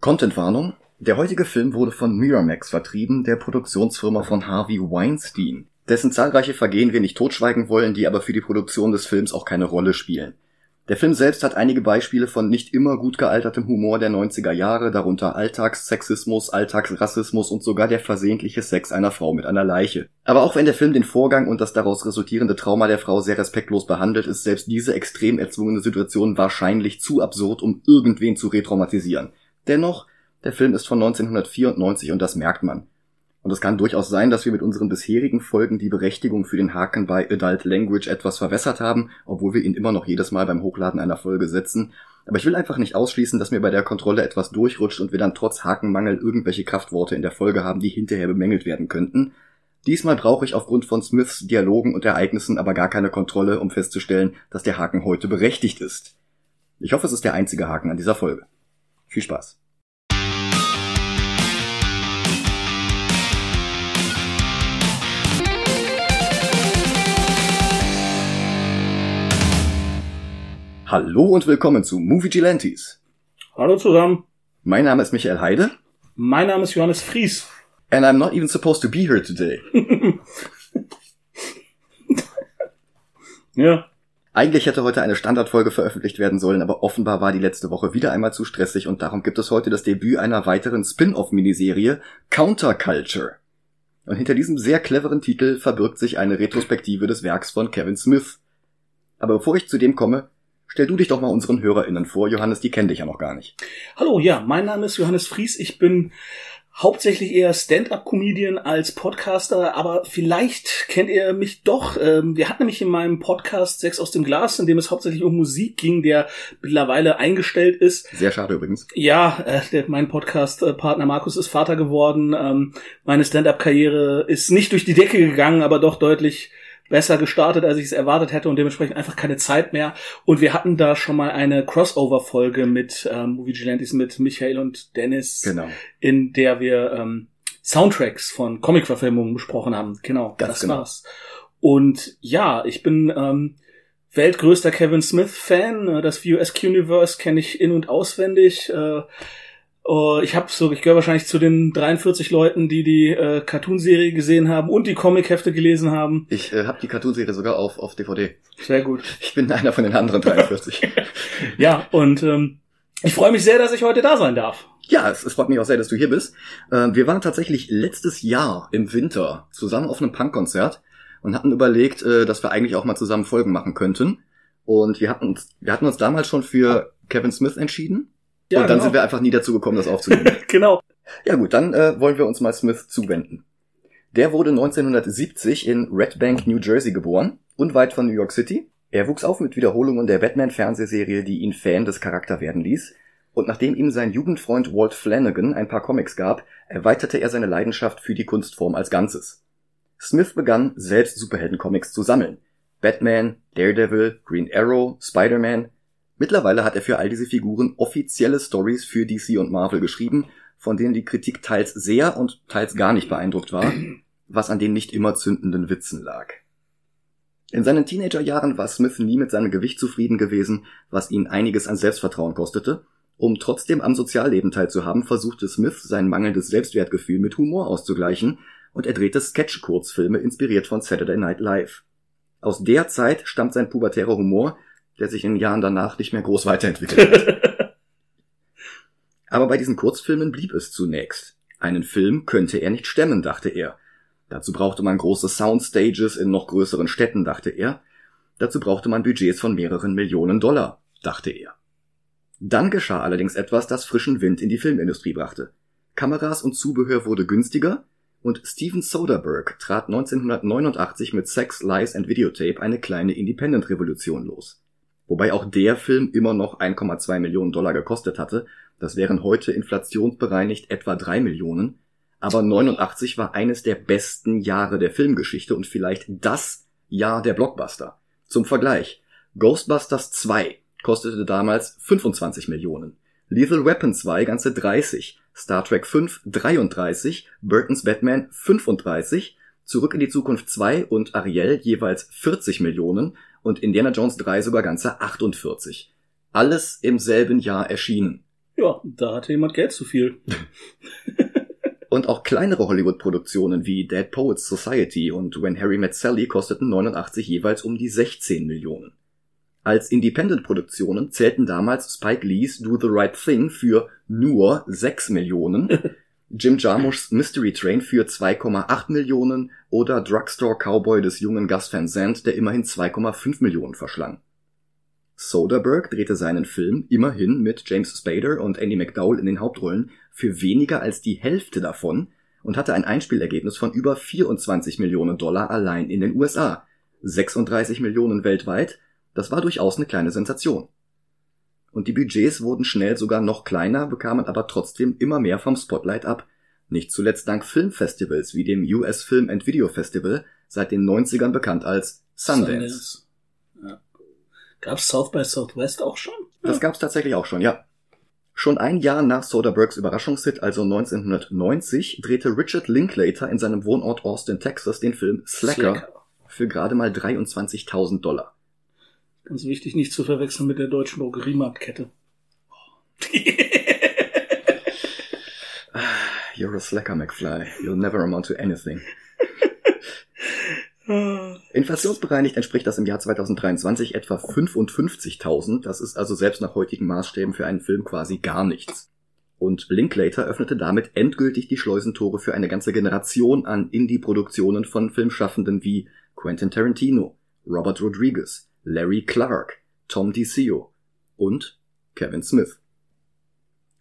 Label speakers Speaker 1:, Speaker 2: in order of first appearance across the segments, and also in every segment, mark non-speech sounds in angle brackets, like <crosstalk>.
Speaker 1: Contentwarnung. Der heutige Film wurde von Miramax vertrieben, der Produktionsfirma von Harvey Weinstein, dessen zahlreiche Vergehen wir nicht totschweigen wollen, die aber für die Produktion des Films auch keine Rolle spielen. Der Film selbst hat einige Beispiele von nicht immer gut gealtertem Humor der 90er Jahre, darunter Alltagssexismus, Alltagsrassismus und sogar der versehentliche Sex einer Frau mit einer Leiche. Aber auch wenn der Film den Vorgang und das daraus resultierende Trauma der Frau sehr respektlos behandelt, ist selbst diese extrem erzwungene Situation wahrscheinlich zu absurd, um irgendwen zu retraumatisieren. Dennoch, der Film ist von 1994 und das merkt man. Und es kann durchaus sein, dass wir mit unseren bisherigen Folgen die Berechtigung für den Haken bei Adult Language etwas verwässert haben, obwohl wir ihn immer noch jedes Mal beim Hochladen einer Folge setzen. Aber ich will einfach nicht ausschließen, dass mir bei der Kontrolle etwas durchrutscht und wir dann trotz Hakenmangel irgendwelche Kraftworte in der Folge haben, die hinterher bemängelt werden könnten. Diesmal brauche ich aufgrund von Smiths Dialogen und Ereignissen aber gar keine Kontrolle, um festzustellen, dass der Haken heute berechtigt ist. Ich hoffe, es ist der einzige Haken an dieser Folge. Viel Spaß. Hallo und willkommen zu Movie Gilantes.
Speaker 2: Hallo zusammen.
Speaker 1: Mein Name ist Michael Heide.
Speaker 2: Mein Name ist Johannes Fries.
Speaker 1: And I'm not even supposed to be here today. <laughs>
Speaker 2: ja.
Speaker 1: Eigentlich hätte heute eine Standardfolge veröffentlicht werden sollen, aber offenbar war die letzte Woche wieder einmal zu stressig und darum gibt es heute das Debüt einer weiteren Spin-off-Miniserie Counterculture. Und hinter diesem sehr cleveren Titel verbirgt sich eine Retrospektive des Werks von Kevin Smith. Aber bevor ich zu dem komme, Stell du dich doch mal unseren HörerInnen vor, Johannes, die kennen dich ja noch gar nicht.
Speaker 2: Hallo, ja, mein Name ist Johannes Fries. Ich bin hauptsächlich eher Stand-up-Comedian als Podcaster, aber vielleicht kennt ihr mich doch. Ähm, wir hatten nämlich in meinem Podcast Sex aus dem Glas, in dem es hauptsächlich um Musik ging, der mittlerweile eingestellt ist.
Speaker 1: Sehr schade übrigens.
Speaker 2: Ja, äh, mein Podcast-Partner Markus ist Vater geworden. Ähm, meine Stand-up-Karriere ist nicht durch die Decke gegangen, aber doch deutlich besser gestartet, als ich es erwartet hätte und dementsprechend einfach keine Zeit mehr. Und wir hatten da schon mal eine Crossover-Folge mit ähm, Movie Gilantes mit Michael und Dennis,
Speaker 1: genau.
Speaker 2: in der wir ähm, Soundtracks von Comic-Verfilmungen besprochen haben. Genau,
Speaker 1: Ganz
Speaker 2: das
Speaker 1: genau.
Speaker 2: war's. Und ja, ich bin ähm, weltgrößter Kevin Smith-Fan. Das VUSQ-Universe kenne ich in- und auswendig. Äh, Oh, ich habe so, ich gehöre wahrscheinlich zu den 43 Leuten, die die äh, Cartoonserie gesehen haben und die Comichefte gelesen haben.
Speaker 1: Ich äh, habe die Cartoonserie sogar auf, auf DVD.
Speaker 2: Sehr gut.
Speaker 1: Ich bin einer von den anderen 43. <laughs>
Speaker 2: Ja, und ähm, ich freue mich sehr, dass ich heute da sein darf.
Speaker 1: ja, es, es freut mich auch sehr, dass du hier bist. Äh, wir waren tatsächlich letztes Jahr im Winter zusammen auf einem Punkkonzert und hatten überlegt, äh, dass wir eigentlich auch mal zusammen Folgen machen könnten. Und wir hatten uns, wir hatten uns damals schon für Kevin Smith entschieden.
Speaker 2: Ja,
Speaker 1: und dann
Speaker 2: genau.
Speaker 1: sind wir einfach nie dazu gekommen, das aufzunehmen. <laughs>
Speaker 2: genau.
Speaker 1: Ja gut, dann äh, wollen wir uns mal Smith zuwenden. Der wurde 1970 in Red Bank, New Jersey geboren, unweit von New York City. Er wuchs auf mit Wiederholungen der Batman-Fernsehserie, die ihn Fan des Charakter werden ließ. Und nachdem ihm sein Jugendfreund Walt Flanagan ein paar Comics gab, erweiterte er seine Leidenschaft für die Kunstform als Ganzes. Smith begann, selbst Superhelden-Comics zu sammeln. Batman, Daredevil, Green Arrow, Spider-Man. Mittlerweile hat er für all diese Figuren offizielle Stories für DC und Marvel geschrieben, von denen die Kritik teils sehr und teils gar nicht beeindruckt war, <clears throat> was an den nicht immer zündenden Witzen lag. In seinen Teenagerjahren war Smith nie mit seinem Gewicht zufrieden gewesen, was ihn einiges an Selbstvertrauen kostete. Um trotzdem am Sozialleben teilzuhaben, versuchte Smith sein mangelndes Selbstwertgefühl mit Humor auszugleichen und er drehte Sketch-Kurzfilme inspiriert von Saturday Night Live. Aus der Zeit stammt sein pubertärer Humor, der sich in den Jahren danach nicht mehr groß weiterentwickelt hat. <laughs> Aber bei diesen Kurzfilmen blieb es zunächst. Einen Film könnte er nicht stemmen, dachte er. Dazu brauchte man große Soundstages in noch größeren Städten, dachte er. Dazu brauchte man Budgets von mehreren Millionen Dollar, dachte er. Dann geschah allerdings etwas, das frischen Wind in die Filmindustrie brachte. Kameras und Zubehör wurde günstiger und Steven Soderbergh trat 1989 mit Sex, Lies and Videotape eine kleine Independent-Revolution los. Wobei auch der Film immer noch 1,2 Millionen Dollar gekostet hatte, das wären heute inflationsbereinigt etwa 3 Millionen, aber 89 war eines der besten Jahre der Filmgeschichte und vielleicht das Jahr der Blockbuster. Zum Vergleich, Ghostbusters 2 kostete damals 25 Millionen, Lethal Weapon 2 ganze 30, Star Trek 5 33, Burtons Batman 35, Zurück in die Zukunft 2 und Ariel jeweils 40 Millionen und Indiana Jones 3 sogar ganze 48. Alles im selben Jahr erschienen.
Speaker 2: Ja, da hatte jemand Geld zu viel. <laughs>
Speaker 1: Und auch kleinere Hollywood-Produktionen wie Dead Poets Society und When Harry Met Sally kosteten 89 jeweils um die 16 Millionen. Als Independent-Produktionen zählten damals Spike Lees Do the Right Thing für nur 6 Millionen, <laughs> Jim Jarmuschs Mystery Train für 2,8 Millionen oder Drugstore Cowboy des jungen Gus Van Sant, der immerhin 2,5 Millionen verschlang. Soderbergh drehte seinen Film immerhin mit James Spader und Andy McDowell in den Hauptrollen für weniger als die Hälfte davon und hatte ein Einspielergebnis von über 24 Millionen Dollar allein in den USA, 36 Millionen weltweit, das war durchaus eine kleine Sensation. Und die Budgets wurden schnell sogar noch kleiner, bekamen aber trotzdem immer mehr vom Spotlight ab, nicht zuletzt dank Filmfestivals wie dem US Film and Video Festival, seit den 90ern bekannt als Sundance. Sundance.
Speaker 2: Gab's South by Southwest auch schon?
Speaker 1: Das ja. gab's tatsächlich auch schon, ja. Schon ein Jahr nach Soderberghs Überraschungshit, also 1990, drehte Richard Linklater in seinem Wohnort Austin, Texas, den Film Slacker, Slacker. für gerade mal 23.000 Dollar.
Speaker 2: Ganz wichtig, nicht zu verwechseln mit der deutschen Drogeriemarktkette. <laughs>
Speaker 1: You're a slacker, McFly. You'll never amount to anything. <laughs> Inflationsbereinigt entspricht das im Jahr 2023 etwa 55.000. Das ist also selbst nach heutigen Maßstäben für einen Film quasi gar nichts. Und Linklater öffnete damit endgültig die Schleusentore für eine ganze Generation an Indie-Produktionen von Filmschaffenden wie Quentin Tarantino, Robert Rodriguez, Larry Clark, Tom DiCio und Kevin Smith.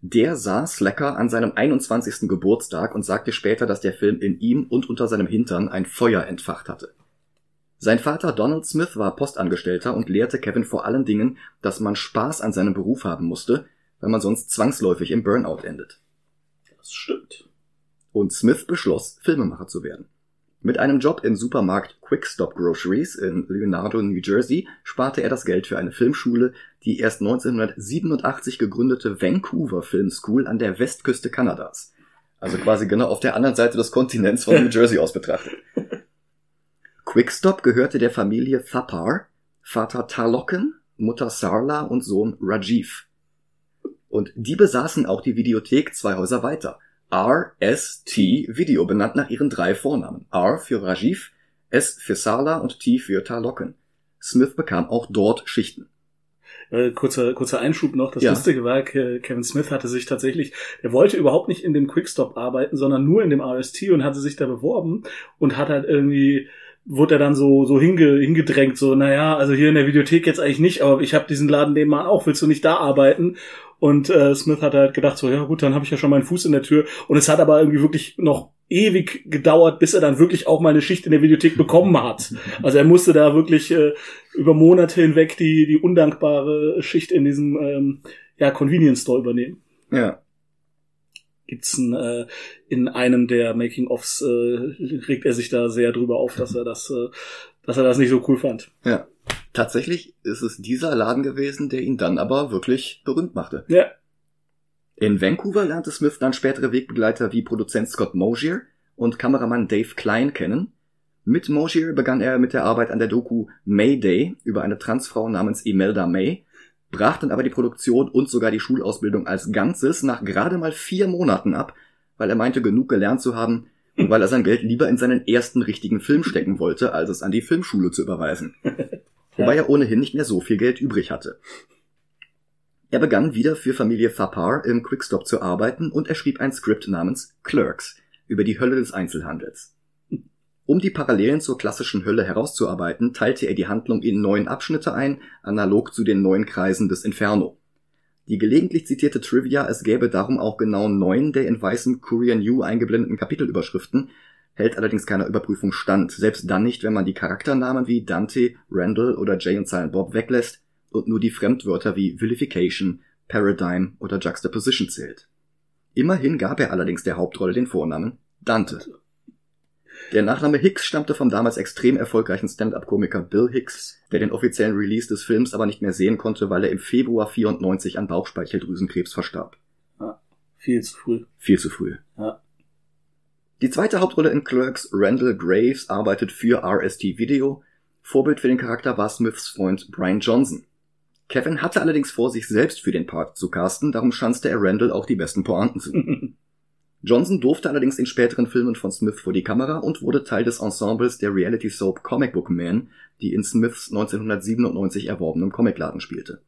Speaker 1: Der sah Slacker an seinem 21. Geburtstag und sagte später, dass der Film in ihm und unter seinem Hintern ein Feuer entfacht hatte. Sein Vater Donald Smith war Postangestellter und lehrte Kevin vor allen Dingen, dass man Spaß an seinem Beruf haben musste, weil man sonst zwangsläufig im Burnout endet.
Speaker 2: Das stimmt.
Speaker 1: Und Smith beschloss, Filmemacher zu werden. Mit einem Job im Supermarkt Quick Stop Groceries in Leonardo, New Jersey, sparte er das Geld für eine Filmschule, die erst 1987 gegründete Vancouver Film School an der Westküste Kanadas. Also quasi genau auf der anderen Seite des Kontinents von New Jersey aus betrachtet. Quickstop gehörte der Familie Thapar, Vater Tarlocken, Mutter Sarla und Sohn Rajiv. Und die besaßen auch die Videothek zwei Häuser weiter. R-S-T Video, benannt nach ihren drei Vornamen. R für Rajiv, S für Sala und T für Tarlocken. Smith bekam auch dort Schichten.
Speaker 2: Äh, kurzer, kurzer Einschub noch. Das ja. Lustige war, Kevin Smith hatte sich tatsächlich, er wollte überhaupt nicht in dem Quickstop arbeiten, sondern nur in dem RST und hatte sich da beworben und hat halt irgendwie wurde er dann so so hinge, hingedrängt so naja also hier in der Videothek jetzt eigentlich nicht aber ich habe diesen Laden nebenan auch willst du nicht da arbeiten und äh, Smith hat halt gedacht, so, ja gut, dann habe ich ja schon meinen Fuß in der Tür. Und es hat aber irgendwie wirklich noch ewig gedauert, bis er dann wirklich auch mal eine Schicht in der Videothek bekommen hat. <laughs> Also er musste da wirklich äh, über Monate hinweg die, die undankbare Schicht in diesem ähm, ja, Convenience Store übernehmen.
Speaker 1: Ja.
Speaker 2: Gibt's ein, äh, in einem der Making-ofs äh, regt er sich da sehr drüber auf, dass er das, äh, dass er das nicht so cool fand.
Speaker 1: Ja. Tatsächlich ist es dieser Laden gewesen, der ihn dann aber wirklich berühmt machte.
Speaker 2: Ja.
Speaker 1: In Vancouver lernte Smith dann spätere Wegbegleiter wie Produzent Scott Mosier und Kameramann Dave Klein kennen. Mit Mosier begann er mit der Arbeit an der Doku Mayday über eine Transfrau namens Imelda May, brach dann aber die Produktion und sogar die Schulausbildung als Ganzes nach gerade mal vier Monaten ab, weil er meinte, genug gelernt zu haben und weil er sein Geld lieber in seinen ersten richtigen Film stecken wollte, als es an die Filmschule zu überweisen. <laughs> wobei er ohnehin nicht mehr so viel Geld übrig hatte. Er begann wieder für Familie Thapar im Quickstop zu arbeiten und er schrieb ein Skript namens Clerks über die Hölle des Einzelhandels. Um die Parallelen zur klassischen Hölle herauszuarbeiten, teilte er die Handlung in neun Abschnitte ein, analog zu den neun Kreisen des Inferno. Die gelegentlich zitierte Trivia, es gäbe darum auch genau neun der in weißem Courier New eingeblendeten Kapitelüberschriften, hält allerdings keiner Überprüfung stand, selbst dann nicht, wenn man die Charakternamen wie Dante, Randall oder Jay und Silent Bob weglässt und nur die Fremdwörter wie Vilification, Paradigm oder Juxtaposition zählt. Immerhin gab er allerdings der Hauptrolle den Vornamen Dante. Der Nachname Hicks stammte vom damals extrem erfolgreichen Stand-up-Komiker Bill Hicks, der den offiziellen Release des Films aber nicht mehr sehen konnte, weil er im Februar 94 an Bauchspeicheldrüsenkrebs verstarb.
Speaker 2: Ja, viel zu früh.
Speaker 1: Viel zu früh.
Speaker 2: Ja.
Speaker 1: Die zweite Hauptrolle in Clerks, Randall Graves, arbeitet für RST Video. Vorbild für den Charakter war Smiths Freund Brian Johnson. Kevin hatte allerdings vor, sich selbst für den Part zu casten, darum schanzte er Randall auch die besten Pointen zu. <laughs> Johnson durfte allerdings in späteren Filmen von Smith vor die Kamera und wurde Teil des Ensembles der Reality Soap Comic Book Man, die in Smiths 1997 erworbenen Comicladen spielte.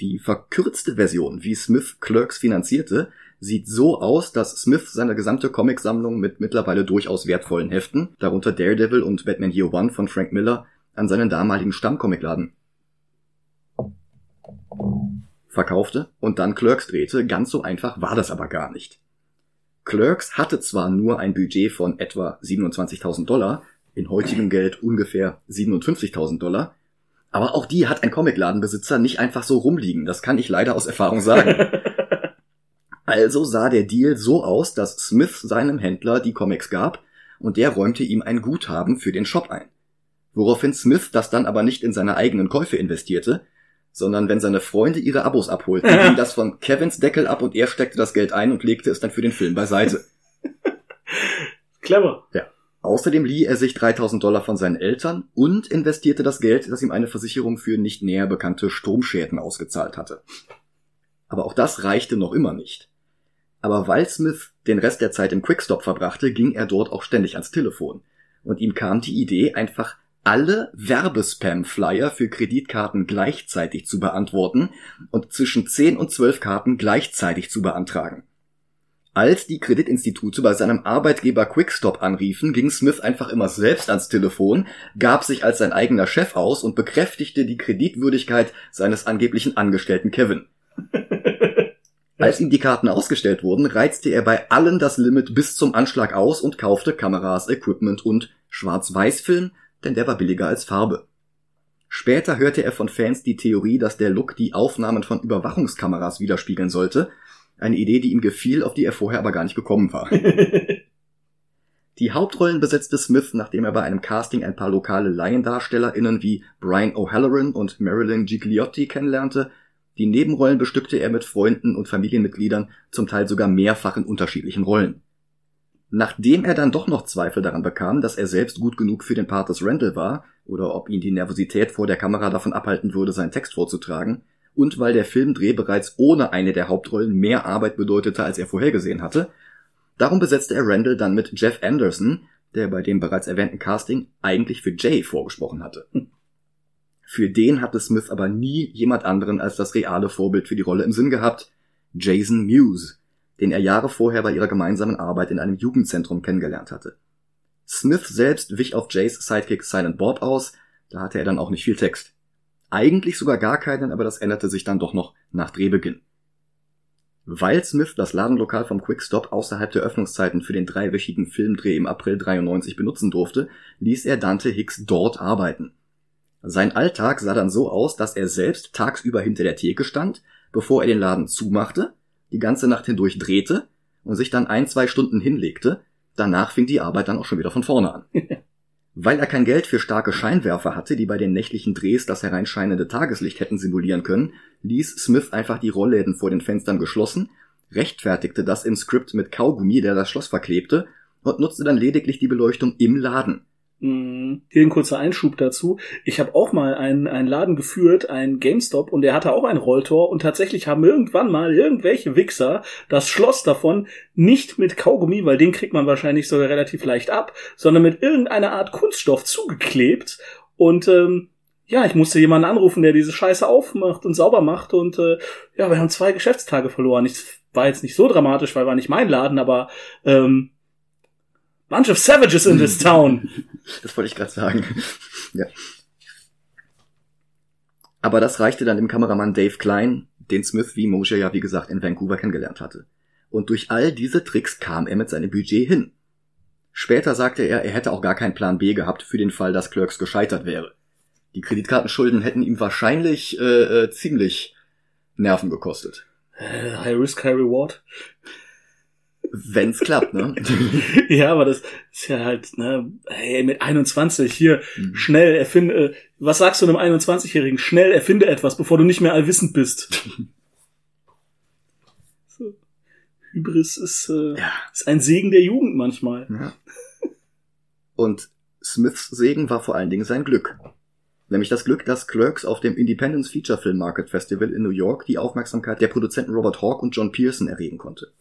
Speaker 1: Die verkürzte Version, wie Smith Clerks finanzierte, sieht so aus, dass Smith seine gesamte Comicsammlung mit mittlerweile durchaus wertvollen Heften, darunter Daredevil und Batman Year One von Frank Miller, an seinen damaligen Stammcomicladen verkaufte und dann Clerks drehte. Ganz so einfach war das aber gar nicht. Clerks hatte zwar nur ein Budget von etwa 27.000 Dollar, in heutigem Geld ungefähr 57.000 Dollar, aber auch die hat ein Comicladenbesitzer nicht einfach so rumliegen, das kann ich leider aus Erfahrung sagen. <laughs> also sah der Deal so aus, dass Smith seinem Händler die Comics gab und der räumte ihm ein Guthaben für den Shop ein. Woraufhin Smith das dann aber nicht in seine eigenen Käufe investierte, sondern wenn seine Freunde ihre Abos abholten, <laughs> ging das von Kevins Deckel ab und er steckte das Geld ein und legte es dann für den Film beiseite. <laughs>
Speaker 2: Clever.
Speaker 1: Ja. Außerdem lieh er sich 3000 Dollar von seinen Eltern und investierte das Geld, das ihm eine Versicherung für nicht näher bekannte Stromschäden ausgezahlt hatte. Aber auch das reichte noch immer nicht. Aber weil Smith den Rest der Zeit im Quickstop verbrachte, ging er dort auch ständig ans Telefon. Und ihm kam die Idee, einfach alle Werbespam-Flyer für Kreditkarten gleichzeitig zu beantworten und zwischen 10 und 12 Karten gleichzeitig zu beantragen. Als die Kreditinstitute bei seinem Arbeitgeber Quickstop anriefen, ging Smith einfach immer selbst ans Telefon, gab sich als sein eigener Chef aus und bekräftigte die Kreditwürdigkeit seines angeblichen Angestellten Kevin. <laughs> Als ihm die Karten ausgestellt wurden, reizte er bei allen das Limit bis zum Anschlag aus und kaufte Kameras, Equipment und Schwarz-Weiß-Film denn der war billiger als Farbe. Später hörte er von Fans die Theorie, dass der Look die Aufnahmen von Überwachungskameras widerspiegeln sollte, eine Idee, die ihm gefiel, auf die er vorher aber gar nicht gekommen war. <laughs> die Hauptrollen besetzte Smith, nachdem er bei einem Casting ein paar lokale LaiendarstellerInnen wie Brian O'Halloran und Marilyn Gigliotti kennenlernte, die Nebenrollen bestückte er mit Freunden und Familienmitgliedern, zum Teil sogar mehrfach in unterschiedlichen Rollen. Nachdem er dann doch noch Zweifel daran bekam, dass er selbst gut genug für den Part des Randall war, oder ob ihn die Nervosität vor der Kamera davon abhalten würde, seinen Text vorzutragen, und weil der Filmdreh bereits ohne eine der Hauptrollen mehr Arbeit bedeutete, als er vorhergesehen hatte, darum besetzte er Randall dann mit Jeff Anderson, der bei dem bereits erwähnten Casting eigentlich für Jay vorgesprochen hatte. Für den hatte Smith aber nie jemand anderen als das reale Vorbild für die Rolle im Sinn gehabt, Jason Mewes, den er Jahre vorher bei ihrer gemeinsamen Arbeit in einem Jugendzentrum kennengelernt hatte. Smith selbst wich auf Jays Sidekick Silent Bob aus, da hatte er dann auch nicht viel Text. Eigentlich sogar gar keinen, aber das änderte sich dann doch noch nach Drehbeginn. Weil Smith das Ladenlokal vom Quickstop außerhalb der Öffnungszeiten für den dreiwöchigen Filmdreh im April 93 benutzen durfte, ließ er Dante Hicks dort arbeiten. Sein Alltag sah dann so aus, dass er selbst tagsüber hinter der Theke stand, bevor er den Laden zumachte die ganze Nacht hindurch drehte und sich dann ein, zwei Stunden hinlegte, danach fing die Arbeit dann auch schon wieder von vorne an. <laughs> Weil er kein Geld für starke Scheinwerfer hatte, die bei den nächtlichen Drehs das hereinscheinende Tageslicht hätten simulieren können, ließ Smith einfach die Rollläden vor den Fenstern geschlossen, rechtfertigte das im Skript mit Kaugummi, der das Schloss verklebte, und nutzte dann lediglich die Beleuchtung im Laden.
Speaker 2: Hier ein kurzer Einschub dazu. Ich habe auch mal einen, einen Laden geführt, ein GameStop, und der hatte auch ein Rolltor und tatsächlich haben irgendwann mal irgendwelche Wichser das Schloss davon nicht mit Kaugummi, weil den kriegt man wahrscheinlich sogar relativ leicht ab, sondern mit irgendeiner Art Kunststoff zugeklebt und ähm, ja, ich musste jemanden anrufen, der diese Scheiße aufmacht und sauber macht und äh, ja, wir haben zwei Geschäftstage verloren. Ich war jetzt nicht so dramatisch, weil war nicht mein Laden, aber ähm, Bunch of savages in this town. <laughs>
Speaker 1: Das wollte ich gerade sagen. <laughs> ja. Aber das reichte dann dem Kameramann Dave Klein, den Smith wie Moshe ja wie gesagt in Vancouver kennengelernt hatte. Und durch all diese Tricks kam er mit seinem Budget hin. Später sagte er, er hätte auch gar keinen Plan B gehabt für den Fall, dass Clerks gescheitert wäre. Die Kreditkartenschulden hätten ihm wahrscheinlich äh, äh, ziemlich Nerven gekostet.
Speaker 2: Äh, high Risk, High Reward.
Speaker 1: Wenn's klappt, ne? <laughs>
Speaker 2: ja, aber das ist ja halt, ne, hey, mit 21 hier, mhm. schnell erfinde, äh, was sagst du einem 21-Jährigen? Schnell erfinde etwas, bevor du nicht mehr allwissend bist. <laughs> so. Hybris ist, äh, ja. ist ein Segen der Jugend manchmal. Ja.
Speaker 1: Und Smiths Segen war vor allen Dingen sein Glück. nämlich das Glück, dass Clerks auf dem Independence Feature Film Market Festival in New York die Aufmerksamkeit der Produzenten Robert Hawke und John Pearson erregen konnte.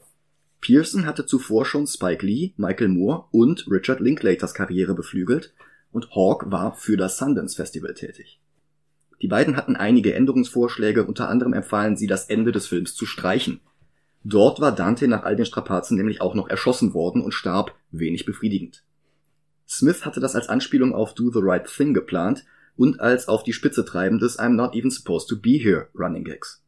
Speaker 1: Pearson hatte zuvor schon Spike Lee, Michael Moore und Richard Linklaters Karriere beflügelt und Hawke war für das Sundance Festival tätig. Die beiden hatten einige Änderungsvorschläge, unter anderem empfahlen sie, das Ende des Films zu streichen. Dort war Dante nach all den Strapazen nämlich auch noch erschossen worden und starb wenig befriedigend. Smith hatte das als Anspielung auf Do the Right Thing geplant und als auf die Spitze treiben des I'm not even supposed to be here Running Gags.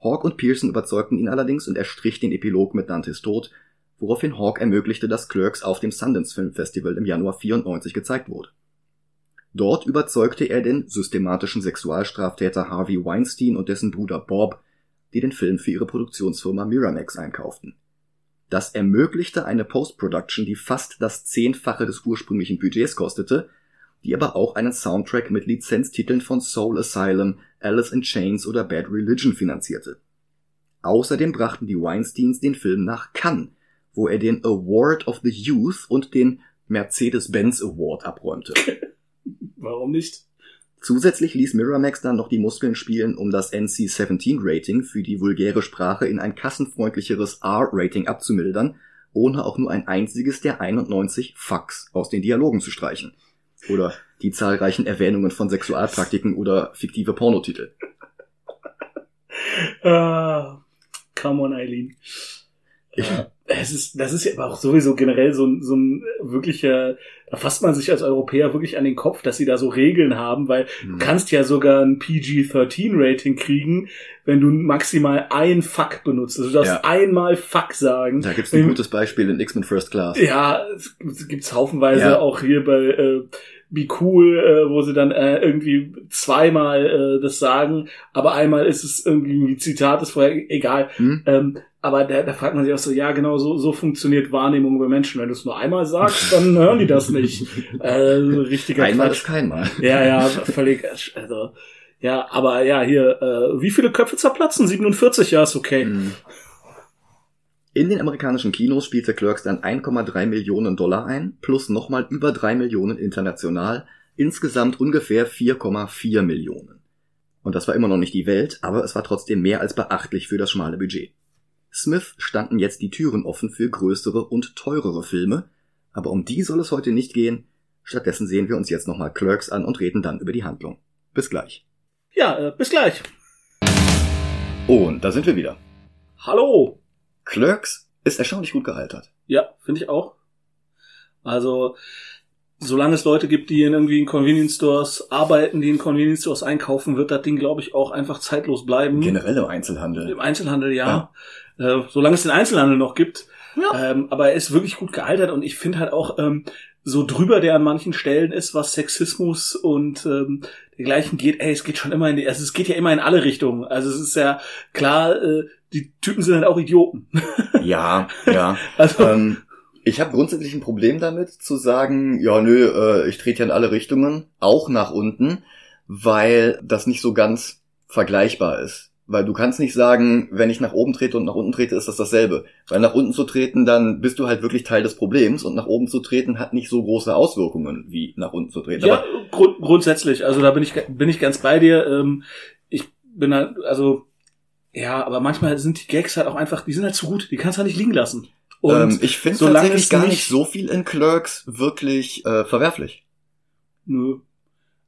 Speaker 1: Hawk und Pearson überzeugten ihn allerdings und er strich den Epilog mit Dantes Tod, woraufhin Hawk ermöglichte, dass Clerks auf dem Sundance Film Festival im Januar 94 gezeigt wurde. Dort überzeugte er den systematischen Sexualstraftäter Harvey Weinstein und dessen Bruder Bob, die den Film für ihre Produktionsfirma Miramax einkauften. Das ermöglichte eine Post-Production, die fast das Zehnfache des ursprünglichen Budgets kostete, die aber auch einen Soundtrack mit Lizenztiteln von Soul Asylum, Alice in Chains oder Bad Religion finanzierte. Außerdem brachten die Weinsteins den Film nach Cannes, wo er den Award of the Youth und den Mercedes-Benz Award abräumte. <laughs>
Speaker 2: Warum nicht?
Speaker 1: Zusätzlich ließ Miramax dann noch die Muskeln spielen, um das NC-17-Rating für die vulgäre Sprache in ein kassenfreundlicheres R-Rating abzumildern, ohne auch nur ein einziges der 91 Fucks aus den Dialogen zu streichen. Oder die zahlreichen Erwähnungen von Sexualpraktiken oder fiktive Pornotitel.
Speaker 2: Ah, come on, Eileen.
Speaker 1: Ich,
Speaker 2: Es ist, das ist ja aber auch sowieso generell so ein, so ein wirklicher, da fasst man sich als Europäer wirklich an den Kopf, dass sie da so Regeln haben, weil du
Speaker 1: Hm.
Speaker 2: kannst ja sogar ein PG-13-Rating kriegen, wenn du maximal ein Fuck benutzt. Also du darfst
Speaker 1: Ja.
Speaker 2: einmal Fuck sagen.
Speaker 1: da gibt's ein gutes Beispiel in X-Men First Class.
Speaker 2: Ja, es es gibt's haufenweise
Speaker 1: Ja.
Speaker 2: auch hier bei äh, Be Cool, äh, wo sie dann äh, irgendwie zweimal äh, das sagen, aber einmal ist es irgendwie ein Zitat, ist vorher egal.
Speaker 1: Hm?
Speaker 2: Ähm, aber da, da fragt man sich auch so, ja genau, so, so funktioniert Wahrnehmung bei Menschen. Wenn du es nur einmal sagst, dann <laughs> hören die das nicht. Äh, richtiger
Speaker 1: Einmal
Speaker 2: Quatsch.
Speaker 1: ist keinmal.
Speaker 2: Ja, ja, völlig, also, ja, aber ja, hier, äh, wie viele Köpfe zerplatzen? 47, ja, ist okay.
Speaker 1: Hm. In den amerikanischen Kinos spielte Clerks dann 1,3 Millionen Dollar ein, plus nochmal über 3 Millionen international, insgesamt ungefähr 4,4 Millionen. Und das war immer noch nicht die Welt, aber es war trotzdem mehr als beachtlich für das schmale Budget. Smith standen jetzt die Türen offen für größere und teurere Filme, aber um die soll es heute nicht gehen. Stattdessen sehen wir uns jetzt nochmal Clerks an und reden dann über die Handlung. Bis gleich.
Speaker 2: Ja, äh, bis gleich.
Speaker 1: Und da sind wir wieder.
Speaker 2: Hallo.
Speaker 1: Clerks ist erstaunlich gut gealtert.
Speaker 2: Ja, finde ich auch. Also, solange es Leute gibt, die in irgendwie in Convenience Stores arbeiten, die in Convenience Stores einkaufen, wird das Ding, glaube ich, auch einfach zeitlos bleiben.
Speaker 1: Generell im Einzelhandel.
Speaker 2: Im Einzelhandel, ja. Äh, solange es den Einzelhandel noch gibt.
Speaker 1: Ja.
Speaker 2: Ähm, aber er ist wirklich gut gealtert und ich finde halt auch ähm, so drüber, der an manchen Stellen ist, was Sexismus und ähm, dergleichen geht. Ey, es geht schon immer in die, also es geht ja immer in alle Richtungen. Also es ist ja klar, äh, die Typen sind halt auch Idioten. <laughs>
Speaker 1: Ja, ja.
Speaker 2: Also
Speaker 1: ähm, ich habe grundsätzlich ein Problem damit zu sagen, ja nö, äh, ich trete ja in alle Richtungen, auch nach unten, weil das nicht so ganz vergleichbar ist. Weil du kannst nicht sagen, wenn ich nach oben trete und nach unten trete, ist das dasselbe. Weil nach unten zu treten, dann bist du halt wirklich Teil des Problems und nach oben zu treten hat nicht so große Auswirkungen wie nach unten zu treten.
Speaker 2: Ja,
Speaker 1: Aber
Speaker 2: grund grundsätzlich. Also da bin ich bin ich ganz bei dir. Ähm, ich bin halt, also ja, aber manchmal sind die Gags halt auch einfach, die sind halt zu gut. Die kannst du halt nicht liegen lassen. Und
Speaker 1: ähm, ich finde
Speaker 2: solange
Speaker 1: tatsächlich gar nicht
Speaker 2: nicht-
Speaker 1: so viel in Clerks wirklich äh, verwerflich.
Speaker 2: nö.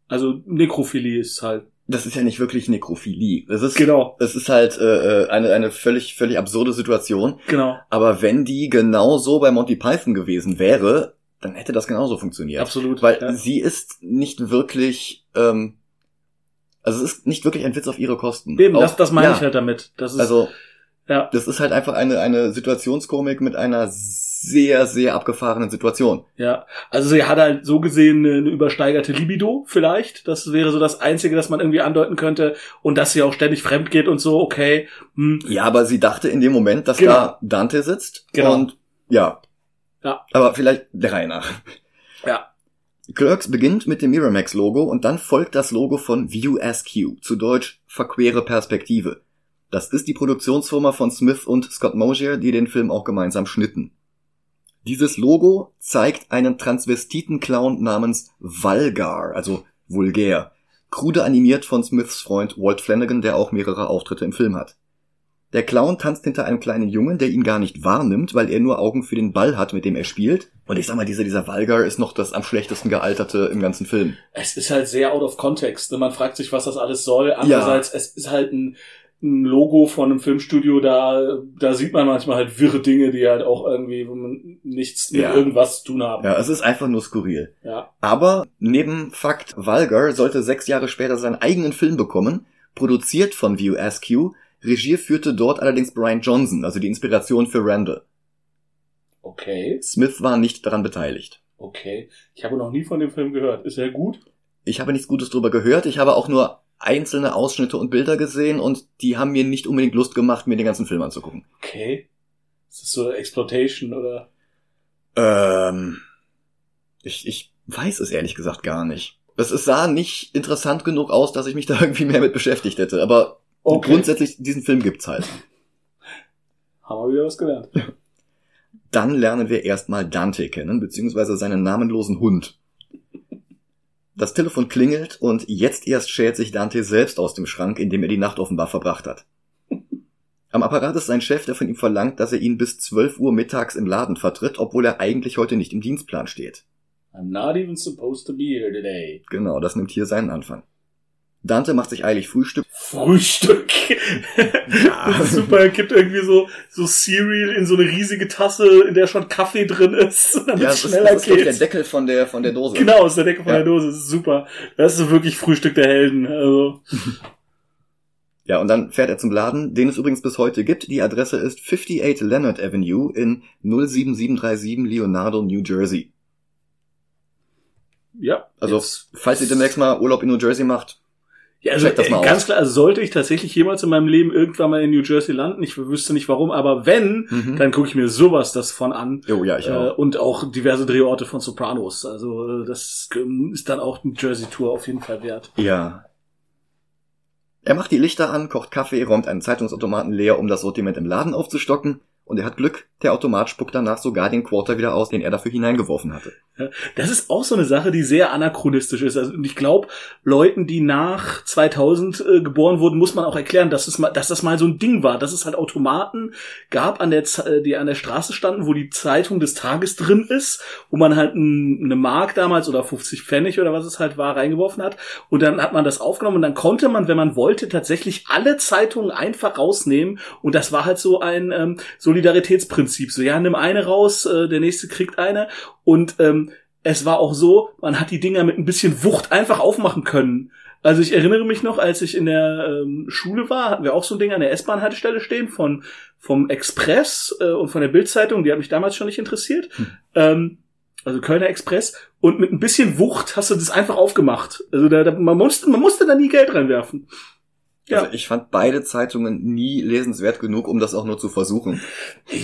Speaker 2: Also Nekrophilie ist halt
Speaker 1: Das ist ja nicht wirklich Nekrophilie. Es ist
Speaker 2: genau,
Speaker 1: es ist halt äh, äh, eine, eine völlig, völlig absurde Situation.
Speaker 2: genau,
Speaker 1: Aber wenn die genau so bei Monty Python gewesen wäre, dann hätte das genauso funktioniert.
Speaker 2: absolut.
Speaker 1: Weil
Speaker 2: ja.
Speaker 1: sie ist nicht wirklich, ähm, also es ist nicht wirklich ein Witz auf ihre Kosten.
Speaker 2: Eben,
Speaker 1: Auch-
Speaker 2: das, das meine
Speaker 1: ja,
Speaker 2: ich halt damit. Das ist
Speaker 1: Also
Speaker 2: ja,
Speaker 1: das ist halt einfach eine, eine Situationskomik mit einer sehr, sehr abgefahrenen Situation.
Speaker 2: ja. Also sie hat halt so gesehen eine, eine übersteigerte Libido vielleicht. Das wäre so das Einzige, das man irgendwie andeuten könnte. Und dass sie auch ständig fremd geht und so, okay. Hm.
Speaker 1: Ja, aber sie dachte in dem Moment, dass
Speaker 2: Genau.
Speaker 1: da Dante sitzt.
Speaker 2: Genau.
Speaker 1: Und ja.
Speaker 2: Ja.
Speaker 1: Aber vielleicht der Reihe nach.
Speaker 2: Ja.
Speaker 1: Clerks beginnt mit dem Miramax-Logo und dann folgt das Logo von View Askew, zu Deutsch verquere Perspektive. Das ist die Produktionsfirma von Smith und Scott Mosier, die den Film auch gemeinsam schnitten. Dieses Logo zeigt einen Transvestiten-Clown namens Valgar, also vulgär. krude animiert von Smiths Freund Walt Flanagan, der auch mehrere Auftritte im Film hat. Der Clown tanzt hinter einem kleinen Jungen, der ihn gar nicht wahrnimmt, weil er nur Augen für den Ball hat, mit dem er spielt. Und ich sag mal, dieser, dieser Valgar ist noch das am schlechtesten gealterte im ganzen Film.
Speaker 2: Es ist halt sehr out of context. Man fragt sich, was das alles soll. Andererseits, ja. es ist halt ein, ein Logo von einem Filmstudio, da, da sieht man manchmal halt wirre Dinge, die halt auch irgendwie nichts mit ja. irgendwas zu tun haben.
Speaker 1: Ja, es ist einfach nur skurril.
Speaker 2: Ja.
Speaker 1: Aber neben Fakt, Valgar sollte sechs Jahre später seinen eigenen Film bekommen, produziert von View Askew, Regie führte dort allerdings Brian Johnson, also die Inspiration für Randall.
Speaker 2: Okay.
Speaker 1: Smith war nicht daran beteiligt.
Speaker 2: Okay. Ich habe noch nie von dem Film gehört. Ist er gut?
Speaker 1: Ich habe nichts Gutes drüber gehört. Ich habe auch nur einzelne Ausschnitte und Bilder gesehen und die haben mir nicht unbedingt Lust gemacht, mir den ganzen Film anzugucken.
Speaker 2: Okay. Ist das so Exploitation oder?
Speaker 1: Ähm, ich, ich weiß es ehrlich gesagt gar nicht. Es, es sah nicht interessant genug aus, dass ich mich <laughs> da irgendwie mehr mit beschäftigt hätte. Aber Okay. Grundsätzlich, diesen Film gibt's halt. <laughs>
Speaker 2: Haben wir wieder was gelernt.
Speaker 1: Dann lernen wir erstmal Dante kennen, beziehungsweise seinen namenlosen Hund. Das Telefon klingelt und jetzt erst schält sich Dante selbst aus dem Schrank, in dem er die Nacht offenbar verbracht hat. Am Apparat ist sein Chef, der von ihm verlangt, dass er ihn bis 12 Uhr mittags im Laden vertritt, obwohl er eigentlich heute nicht im Dienstplan steht.
Speaker 2: I'm not even supposed to be here today.
Speaker 1: Genau, das nimmt hier seinen Anfang. Dante macht sich eilig Frühstück.
Speaker 2: Frühstück. Ja. super, er gibt irgendwie so, so Cereal in so eine riesige Tasse, in der schon Kaffee drin ist, <laughs>
Speaker 1: damit ja, es schneller ist, das geht. Ist der Deckel von der, von der Dose.
Speaker 2: Genau, ist der Deckel von ja. der Dose. Das ist super. Das ist wirklich Frühstück der Helden, also. <laughs>
Speaker 1: Ja, und dann fährt er zum Laden, den es übrigens bis heute gibt. Die Adresse ist 58 Leonard Avenue in 07737 Leonardo, New Jersey.
Speaker 2: Ja.
Speaker 1: Also, falls ihr demnächst mal Urlaub in New Jersey macht,
Speaker 2: ja, also das mal ganz aus. klar, also sollte ich tatsächlich jemals in meinem Leben irgendwann mal in New Jersey landen, ich wüsste nicht warum, aber wenn, mhm. dann gucke ich mir sowas das von an.
Speaker 1: Oh ja, ich äh, auch.
Speaker 2: und auch diverse Drehorte von Sopranos. Also das ist dann auch eine Jersey Tour auf jeden Fall wert.
Speaker 1: Ja. Er macht die Lichter an, kocht Kaffee, räumt einen Zeitungsautomaten leer, um das Sortiment im Laden aufzustocken und er hat Glück, der Automat spuckt danach sogar den Quarter wieder aus, den er dafür hineingeworfen hatte.
Speaker 2: Das ist auch so eine Sache, die sehr anachronistisch ist. Also, und ich glaube, Leuten, die nach 2000 äh, geboren wurden, muss man auch erklären, dass, es mal, dass das mal so ein Ding war, dass es halt Automaten gab, an der, äh, die an der Straße standen, wo die Zeitung des Tages drin ist, wo man halt ein, eine Mark damals oder 50 Pfennig oder was es halt war, reingeworfen hat. Und dann hat man das aufgenommen und dann konnte man, wenn man wollte, tatsächlich alle Zeitungen einfach rausnehmen. Und das war halt so ein ähm, Solidaritätsprinzip. So, ja, nimm eine raus, äh, der nächste kriegt eine. Und ähm, es war auch so, man hat die Dinger mit ein bisschen Wucht einfach aufmachen können. Also ich erinnere mich noch, als ich in der ähm, Schule war, hatten wir auch so ein Ding an der S-Bahn-Haltestelle stehen von vom Express äh, und von der Bildzeitung. Die hat mich damals schon nicht interessiert. Hm. Ähm, also Kölner Express. Und mit ein bisschen Wucht hast du das einfach aufgemacht. Also da, da, man musste man musste da nie Geld reinwerfen.
Speaker 1: Ja. Also ich fand beide Zeitungen nie lesenswert genug, um das auch nur zu versuchen.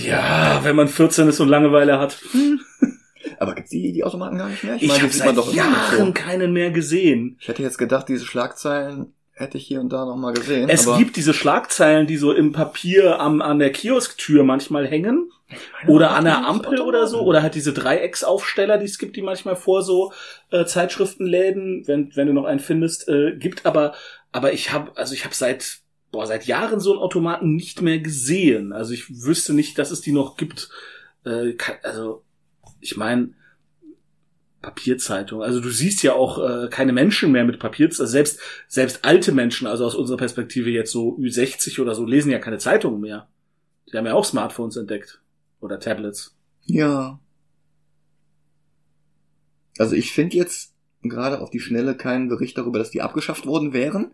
Speaker 2: Ja, wenn man 14 ist und Langeweile hat. <laughs>
Speaker 1: Aber gibt's die, die Automaten gar nicht mehr?
Speaker 2: Ich, ich habe seit doch Jahren keinen mehr gesehen.
Speaker 1: Ich hätte jetzt gedacht, diese Schlagzeilen hätte ich hier und da noch mal gesehen.
Speaker 2: Es gibt diese Schlagzeilen, die so im Papier am, an der Kiosktür manchmal hängen. Oder an der Ampel oder so. Oder halt diese Dreiecksaufsteller, die es gibt, die manchmal vor so äh, Zeitschriftenläden, wenn, wenn du noch einen findest, äh, gibt. Aber, aber ich habe, also ich habe seit boah, seit Jahren so einen Automaten nicht mehr gesehen. Also ich wüsste nicht, dass es die noch gibt. Äh, kann, also ich meine, Papierzeitung. Also du siehst ja auch äh, keine Menschen mehr mit Papierzeitung. Also selbst, selbst alte Menschen, also aus unserer Perspektive jetzt so Ü60 oder so, lesen ja keine Zeitungen mehr. Die haben ja auch Smartphones entdeckt. Oder Tablets.
Speaker 1: Ja. Also ich finde jetzt gerade auf die Schnelle keinen Bericht darüber, dass die abgeschafft worden wären.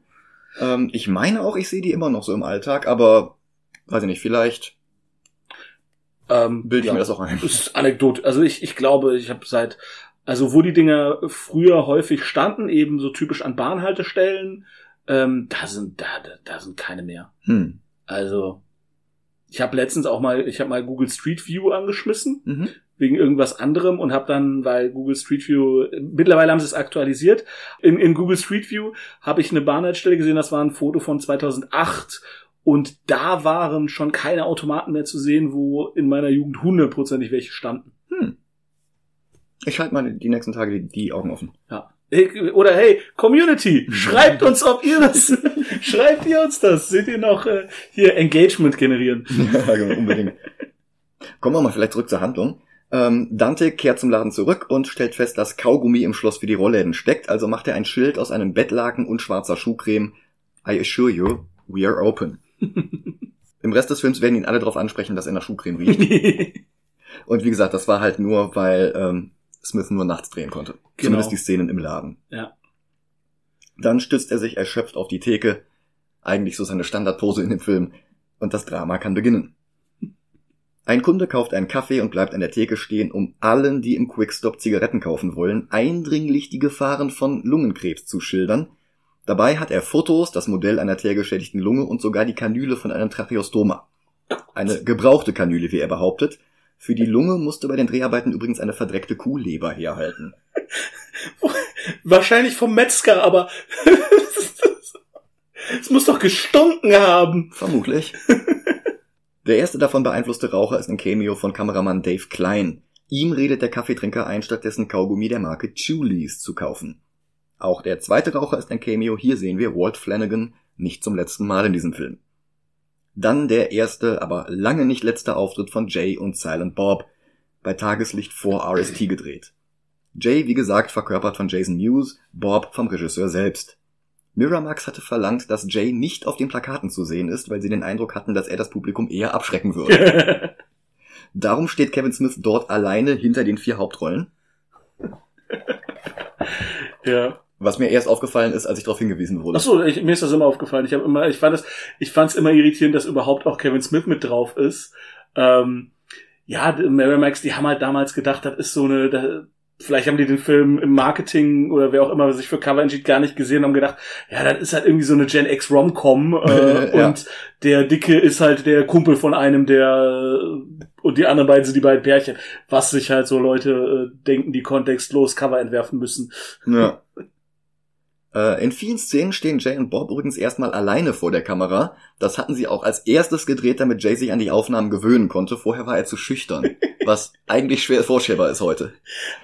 Speaker 1: Ähm, ich meine auch, ich sehe die immer noch so im Alltag, aber weiß ich nicht, vielleicht
Speaker 2: ähm, Bilde ich ja, mir das auch ein. Ist Anekdote. Also ich, ich glaube, ich habe seit, also wo die Dinger früher häufig standen, eben so typisch an Bahnhaltestellen, ähm, da sind, da, da, sind keine mehr.
Speaker 1: Hm.
Speaker 2: Also, ich habe letztens auch mal, ich habe mal Google Street View angeschmissen, mhm. Wegen irgendwas anderem und habe dann, weil Google Street View, mittlerweile haben sie es aktualisiert, in, in Google Street View habe ich eine Bahnhaltestelle gesehen, das war ein Foto von 2008 und da waren schon keine Automaten mehr zu sehen, wo in meiner Jugend hundertprozentig welche standen.
Speaker 1: Hm. Ich halte mal die nächsten Tage die, die Augen offen.
Speaker 2: Ja. Oder hey, Community, schreibt uns, ob ihr das, <laughs> schreibt ihr uns das. Seht ihr noch äh, hier Engagement generieren? <laughs>
Speaker 1: ja, genau, unbedingt. Kommen wir mal vielleicht zurück zur Handlung. Ähm, Dante kehrt zum Laden zurück und stellt fest, dass Kaugummi im Schloss für die Rollläden steckt, also macht er ein Schild aus einem Bettlaken und schwarzer Schuhcreme. I assure you, we are open. <laughs> Im Rest des Films werden ihn alle darauf ansprechen, dass er nach Schuhcreme riecht. <laughs> und wie gesagt, das war halt nur, weil ähm, Smith nur nachts drehen konnte.
Speaker 2: Genau.
Speaker 1: Zumindest die Szenen im Laden.
Speaker 2: Ja.
Speaker 1: Dann stützt er sich erschöpft auf die Theke. Eigentlich so seine Standardpose in dem Film. Und das Drama kann beginnen. Ein Kunde kauft einen Kaffee und bleibt an der Theke stehen, um allen, die im Quickstop Zigaretten kaufen wollen, eindringlich die Gefahren von Lungenkrebs zu schildern. Dabei hat er Fotos, das Modell einer teergeschädigten Lunge und sogar die Kanüle von einem Tracheostoma. Eine gebrauchte Kanüle, wie er behauptet. Für die Lunge musste bei den Dreharbeiten übrigens eine verdreckte Kuhleber herhalten. <laughs>
Speaker 2: Wahrscheinlich vom Metzger, aber <laughs> es muss doch gestunken haben.
Speaker 1: Vermutlich. <laughs> Der erste davon beeinflusste Raucher ist ein Cameo von Kameramann Dave Klein. Ihm redet der Kaffeetrinker ein, stattdessen Kaugummi der Marke Chulis zu kaufen. Auch der zweite Raucher ist ein Cameo. Hier sehen wir Walt Flanagan nicht zum letzten Mal in diesem Film. Dann der erste, aber lange nicht letzte Auftritt von Jay und Silent Bob. Bei Tageslicht vor RST gedreht. Jay, wie gesagt, verkörpert von Jason Mewes, Bob vom Regisseur selbst. Miramax hatte verlangt, dass Jay nicht auf den Plakaten zu sehen ist, weil sie den Eindruck hatten, dass er das Publikum eher abschrecken würde. <laughs> Darum steht Kevin Smith dort alleine hinter den vier Hauptrollen. <laughs>
Speaker 2: ja.
Speaker 1: Was mir erst aufgefallen ist, als ich darauf hingewiesen wurde.
Speaker 2: Ach so, ich, mir ist das immer aufgefallen. Ich habe immer, ich fand es, ich fand es immer irritierend, dass überhaupt auch Kevin Smith mit drauf ist. Ähm, ja, Miramax, die haben halt damals gedacht, das ist so eine, vielleicht haben die den Film im Marketing oder wer auch immer sich für Cover entschied gar nicht gesehen und haben gedacht, ja, das ist halt irgendwie so eine Gen X Rom-Com äh,
Speaker 1: Ja.
Speaker 2: und der Dicke ist halt der Kumpel von einem, der und die anderen beiden sind die beiden Pärchen, was sich halt so Leute äh, denken, die kontextlos Cover entwerfen müssen.
Speaker 1: Ja. <laughs> Äh, in vielen Szenen stehen Jay und Bob übrigens erstmal alleine vor der Kamera. Das hatten sie auch als erstes gedreht, damit Jay sich an die Aufnahmen gewöhnen konnte. Vorher war er zu schüchtern, <laughs> was eigentlich schwer vorstellbar ist heute.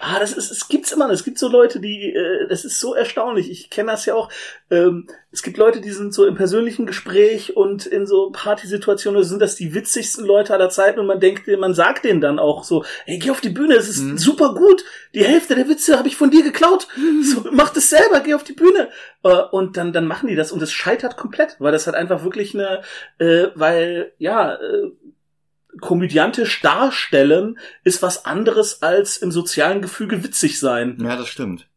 Speaker 2: Ah, das ist, es gibt's immer. Es gibt so Leute, die, äh, das ist so erstaunlich. Ich kenne das ja auch. Ähm, es gibt Leute, die sind so im persönlichen Gespräch und in so Partysituationen sind das die witzigsten Leute aller Zeiten und man denkt, man sagt denen dann auch so, hey, geh auf die Bühne, es ist
Speaker 1: Mhm.
Speaker 2: super gut. Die Hälfte der Witze habe ich von dir geklaut. <laughs> So, mach das selber, geh auf die Bühne. Äh, und dann, dann machen die das und es scheitert komplett, weil das halt einfach wirklich eine, äh, weil, ja, äh, komödiantisch darstellen ist was anderes als im sozialen Gefüge witzig sein.
Speaker 1: Ja, das stimmt.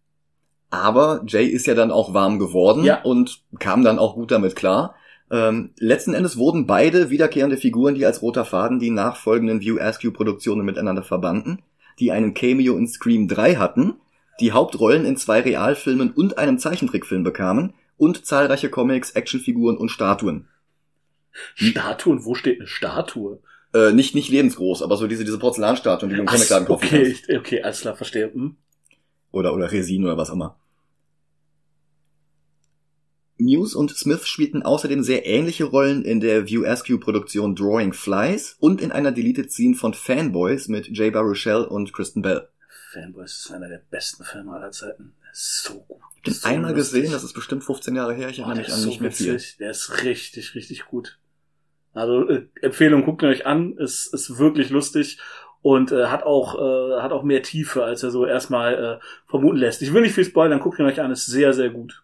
Speaker 1: Aber Jay ist ja dann auch warm geworden
Speaker 2: Ja.
Speaker 1: und kam dann auch gut damit klar. Ähm, letzten Endes wurden beide wiederkehrende Figuren, die als roter Faden die nachfolgenden View Askew Produktionen miteinander verbanden, die einen Cameo in Scream 3 hatten, die Hauptrollen in zwei Realfilmen und einem Zeichentrickfilm bekamen und zahlreiche Comics, Actionfiguren und Statuen.
Speaker 2: Statuen, wo steht eine Statue?
Speaker 1: Äh, nicht, nicht lebensgroß, aber so diese, diese Porzellanstatuen, die du im Comicladen kaufen
Speaker 2: okay,
Speaker 1: kannst.
Speaker 2: okay, alles klar, verstehe. Hm?
Speaker 1: Oder, oder Resin oder was auch immer. Muse und Smith spielten außerdem sehr ähnliche Rollen in der View Askew Produktion Drawing Flies und in einer Deleted Scene von Fanboys mit Jay Baruchel und Kristen Bell.
Speaker 2: Fanboys ist einer der besten Filme aller Zeiten. Der ist so gut.
Speaker 1: Ich habe
Speaker 2: So
Speaker 1: einmal
Speaker 2: lustig.
Speaker 1: gesehen, das ist bestimmt 15 Jahre her, ich
Speaker 2: Oh,
Speaker 1: erinnere
Speaker 2: der
Speaker 1: mich an
Speaker 2: so
Speaker 1: nicht mehr viel.
Speaker 2: Der ist richtig, richtig gut. Also äh, Empfehlung, guckt ihn euch an. Ist, ist wirklich lustig und äh, hat auch äh, hat auch mehr Tiefe, als er so erstmal äh, vermuten lässt. Ich will nicht viel spoilern, guckt ihn euch an. Ist sehr, sehr gut.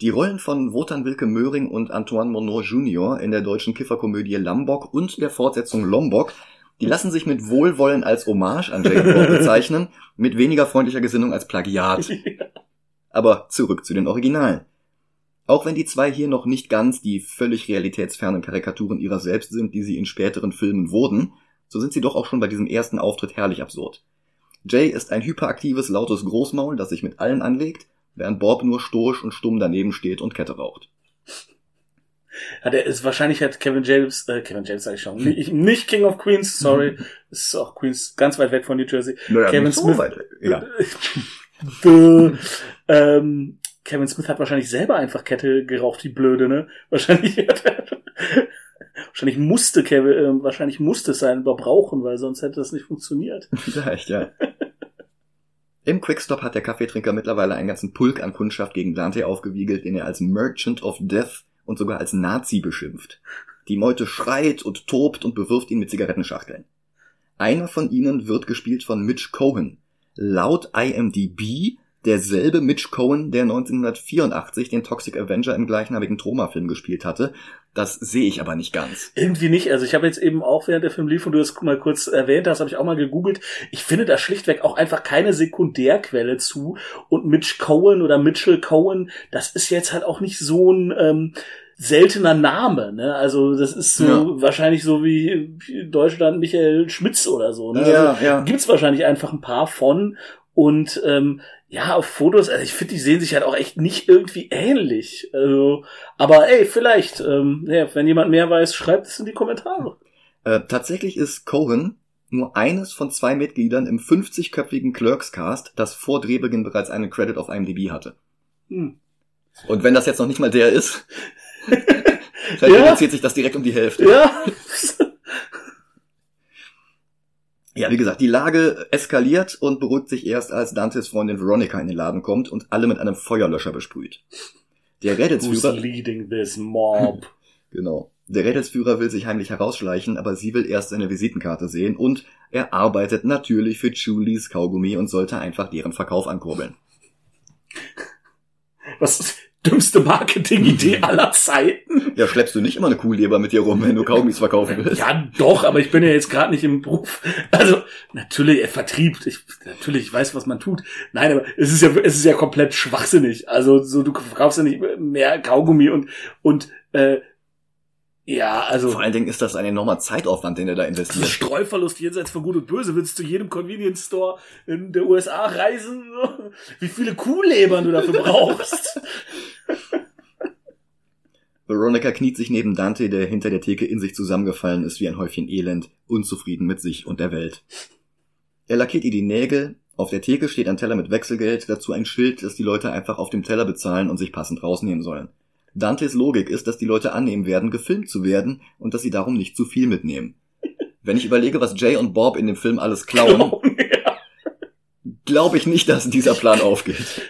Speaker 1: Die Rollen von Wotan Wilke Möhring und Antoine Monod Jr. in der deutschen Kifferkomödie Lambok und der Fortsetzung Lombok, die lassen sich mit Wohlwollen als Hommage an Bob <laughs> bezeichnen, mit weniger freundlicher Gesinnung als Plagiat. <laughs> Aber zurück zu den Originalen. Auch wenn die zwei hier noch nicht ganz die völlig realitätsfernen Karikaturen ihrer selbst sind, die sie in späteren Filmen wurden, so sind sie doch auch schon bei diesem ersten Auftritt herrlich absurd. Jay ist ein hyperaktives, lautes Großmaul, das sich mit allen anlegt, während Bob nur stoisch und stumm daneben steht und Kette raucht.
Speaker 2: Hat er ist wahrscheinlich hat Kevin James, äh, Kevin James sag ich schon, nicht, nicht King of Queens, sorry, <laughs> ist auch Queens ganz weit weg von New Jersey.
Speaker 1: Naja,
Speaker 2: Kevin
Speaker 1: so
Speaker 2: Smith-
Speaker 1: weit weg. Ja. <laughs>
Speaker 2: Ähm, Kevin Smith hat wahrscheinlich selber einfach Kette geraucht, die Blöde, ne? <laughs> Wahrscheinlich wahrscheinlich musste Kevin, äh, wahrscheinlich musste es sein überbrauchen, weil sonst hätte das nicht funktioniert. <laughs>
Speaker 1: Vielleicht, ja. Im Quickstop hat der Kaffeetrinker mittlerweile einen ganzen Pulk an Kundschaft gegen Dante aufgewiegelt, den er als Merchant of Death und sogar als Nazi beschimpft. Die Meute schreit und tobt und bewirft ihn mit Zigarettenschachteln. Einer von ihnen wird gespielt von Mitch Cohen. Laut IMDb derselbe Mitch Cohen, der 1984 den Toxic Avenger im gleichnamigen Troma-Film gespielt hatte. Das sehe ich aber nicht ganz.
Speaker 2: Irgendwie nicht. Also ich habe jetzt eben auch, während der Film lief und du es mal kurz erwähnt hast, habe ich auch mal gegoogelt. Ich finde da schlichtweg auch einfach keine Sekundärquelle zu. Und Mitch Cohen oder Mitchell Cohen, das ist jetzt halt auch nicht so ein... Ähm, seltener Name, ne? Also das ist so ja. wahrscheinlich so wie Deutschland Michael Schmitz oder so. Ne?
Speaker 1: Ja,
Speaker 2: also,
Speaker 1: ja.
Speaker 2: Gibt's wahrscheinlich einfach ein paar von und ähm, ja, auf Fotos, also ich finde, die sehen sich halt auch echt nicht irgendwie ähnlich. Also, aber ey, vielleicht, ähm, ja, wenn jemand mehr weiß, schreibt es in die Kommentare.
Speaker 1: Äh, tatsächlich ist Cohen nur eines von zwei Mitgliedern im 50-köpfigen Clerks-Cast, das vor Drehbeginn bereits einen Credit auf IMDb hatte. Hm. Und wenn das jetzt noch nicht mal der ist, <laughs> dann ja. reduziert sich das direkt um die Hälfte.
Speaker 2: Ja. <laughs>
Speaker 1: Ja, wie gesagt, die Lage eskaliert und beruhigt sich erst, als Dantes Freundin Veronica in den Laden kommt und alle mit einem Feuerlöscher besprüht. Der Rädelsführer...
Speaker 2: Who's leading this mob? <laughs>
Speaker 1: genau. Der Rädelsführer will sich heimlich herausschleichen, aber sie will erst seine Visitenkarte sehen und er arbeitet natürlich für Julies Kaugummi und sollte einfach deren Verkauf ankurbeln.
Speaker 2: Was, dümmste Marketingidee aller Zeiten.
Speaker 1: Ja, schleppst du nicht immer eine Kuhleber mit dir rum, wenn du Kaugummis verkaufen willst?
Speaker 2: Ja, doch, aber ich bin ja jetzt gerade nicht im Beruf. Also, natürlich, er vertriebt. Ich, natürlich, ich weiß, was man tut. Nein, aber es ist ja, es ist ja komplett schwachsinnig. Also, so, du verkaufst ja nicht mehr Kaugummi und, und, äh, ja, also.
Speaker 1: Vor allen Dingen ist das ein enormer Zeitaufwand, den er da investiert. <laughs>
Speaker 2: Streuverlust jenseits von Gut und Böse. Willst du zu jedem Convenience Store in der USA reisen? <laughs> Wie viele Kuhlebern du dafür brauchst? <laughs>
Speaker 1: Veronica kniet sich neben Dante, der hinter der Theke in sich zusammengefallen ist wie ein Häufchen Elend, unzufrieden mit sich und der Welt. Er lackiert ihr die Nägel, auf der Theke steht ein Teller mit Wechselgeld, dazu ein Schild, das die Leute einfach auf dem Teller bezahlen und sich passend rausnehmen sollen. Dantes Logik ist, dass die Leute annehmen werden, gefilmt zu werden und dass sie darum nicht zu viel mitnehmen. Wenn ich überlege, was Jay und Bob in dem Film alles klauen, glaube ich nicht, dass dieser Plan aufgeht.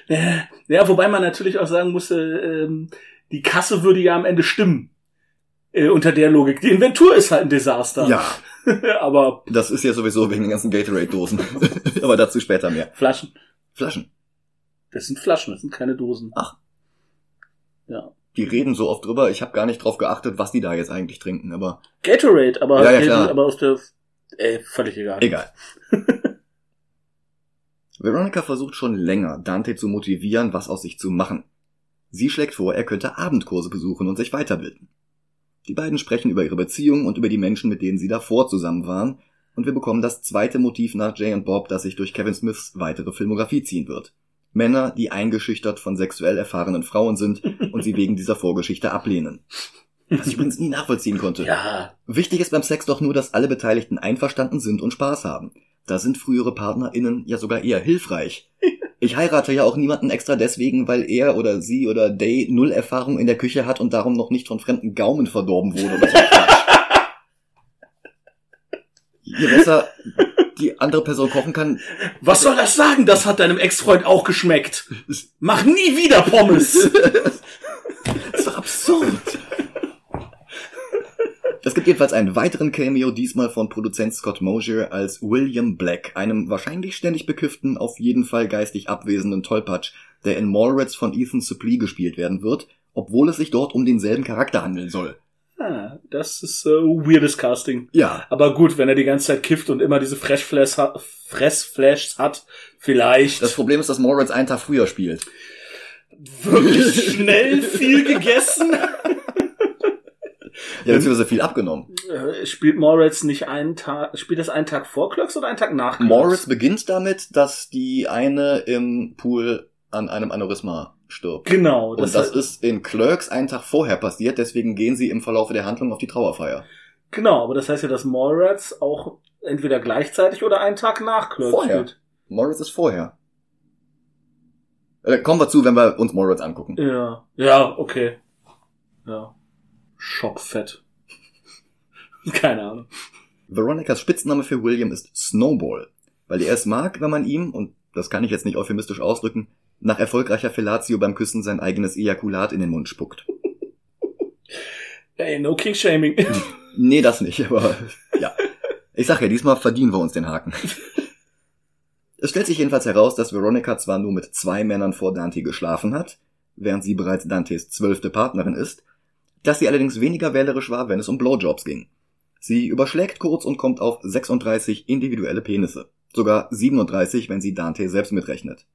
Speaker 2: Ja, wobei man natürlich auch sagen musste, ähm, die Kasse würde ja am Ende stimmen. Äh, unter der Logik. Die Inventur ist halt ein Desaster.
Speaker 1: Ja. <laughs>
Speaker 2: Aber.
Speaker 1: Das ist ja sowieso wegen den ganzen Gatorade-Dosen. <laughs> Aber dazu später mehr.
Speaker 2: Flaschen.
Speaker 1: Flaschen.
Speaker 2: Das sind Flaschen, das sind keine Dosen.
Speaker 1: Ach.
Speaker 2: Ja
Speaker 1: die reden so oft drüber. Ich habe gar nicht drauf geachtet, was die da jetzt eigentlich trinken, aber.
Speaker 2: Gatorade, aber,
Speaker 1: ja, ja, klar.
Speaker 2: aber aus der. Ey, völlig egal.
Speaker 1: Egal. <laughs> Veronica versucht schon länger, Dante zu motivieren, was aus sich zu machen. Sie schlägt vor, er könnte Abendkurse besuchen und sich weiterbilden. Die beiden sprechen über ihre Beziehung und über die Menschen, mit denen sie davor zusammen waren, und wir bekommen das zweite Motiv nach Jay und Bob, das sich durch Kevin Smiths weitere Filmografie ziehen wird. Männer, die eingeschüchtert von sexuell erfahrenen Frauen sind und sie wegen dieser Vorgeschichte ablehnen. Was ich übrigens nie nachvollziehen konnte.
Speaker 2: Ja.
Speaker 1: Wichtig ist beim Sex doch nur, dass alle Beteiligten einverstanden sind und Spaß haben. Da sind frühere PartnerInnen ja sogar eher hilfreich. Ich heirate ja auch niemanden extra deswegen, weil er oder sie oder Day null Erfahrung in der Küche hat und darum noch nicht von fremden Gaumen verdorben wurde oder so. Je besser <laughs> die andere Person kochen kann.
Speaker 2: Was soll das sagen? Das hat deinem Ex-Freund auch geschmeckt. Mach nie wieder Pommes. <laughs>
Speaker 1: das doch absurd. Es gibt jedenfalls einen weiteren Cameo, diesmal von Produzent Scott Mosier als William Black, einem wahrscheinlich ständig bekifften, auf jeden Fall geistig abwesenden Tollpatsch, der in Mallrats von Ethan Suplee gespielt werden wird, obwohl es sich dort um denselben Charakter handeln soll.
Speaker 2: Ah, das ist äh, weirdes Casting.
Speaker 1: Ja.
Speaker 2: Aber gut, wenn er die ganze Zeit kifft und immer diese Fressflash hat, Fressflashs hat, vielleicht.
Speaker 1: Das Problem ist, dass Moritz einen Tag früher spielt.
Speaker 2: Wirklich <laughs> schnell viel gegessen.
Speaker 1: Ja, beziehungsweise viel abgenommen.
Speaker 2: Äh, spielt Moritz nicht einen Tag, spielt das einen Tag vor Clerks oder einen Tag nach Clerks?
Speaker 1: Moritz beginnt damit, dass die eine im Pool an einem Aneurysma stirbt.
Speaker 2: Genau.
Speaker 1: Das und das ist in Clerks einen Tag vorher passiert, deswegen gehen sie im Verlauf der Handlung auf die Trauerfeier.
Speaker 2: Genau, aber das heißt ja, dass Mallrats auch entweder gleichzeitig oder einen Tag nach Clerks
Speaker 1: vorher. spielt. Mallrats ist vorher. Äh, kommen wir zu, wenn wir uns Mallrats angucken.
Speaker 2: Ja, ja, okay. Ja. Schockfett. <laughs> Keine Ahnung.
Speaker 1: Veronicas Spitzname für William ist Snowball, weil er es mag, wenn man ihm, und das kann ich jetzt nicht euphemistisch ausdrücken, nach erfolgreicher Fellatio beim Küssen sein eigenes Ejakulat in den Mund spuckt.
Speaker 2: Ey, no King-Shaming. <laughs>
Speaker 1: Nee, das nicht, aber ja. Ich sag ja, diesmal verdienen wir uns den Haken. Es stellt sich jedenfalls heraus, dass Veronica zwar nur mit zwei Männern vor Dante geschlafen hat, während sie bereits Dantes zwölfte Partnerin ist, dass sie allerdings weniger wählerisch war, wenn es um Blowjobs ging. Sie überschlägt kurz und kommt auf 36 individuelle Penisse. Sogar 37, wenn sie Dante selbst mitrechnet.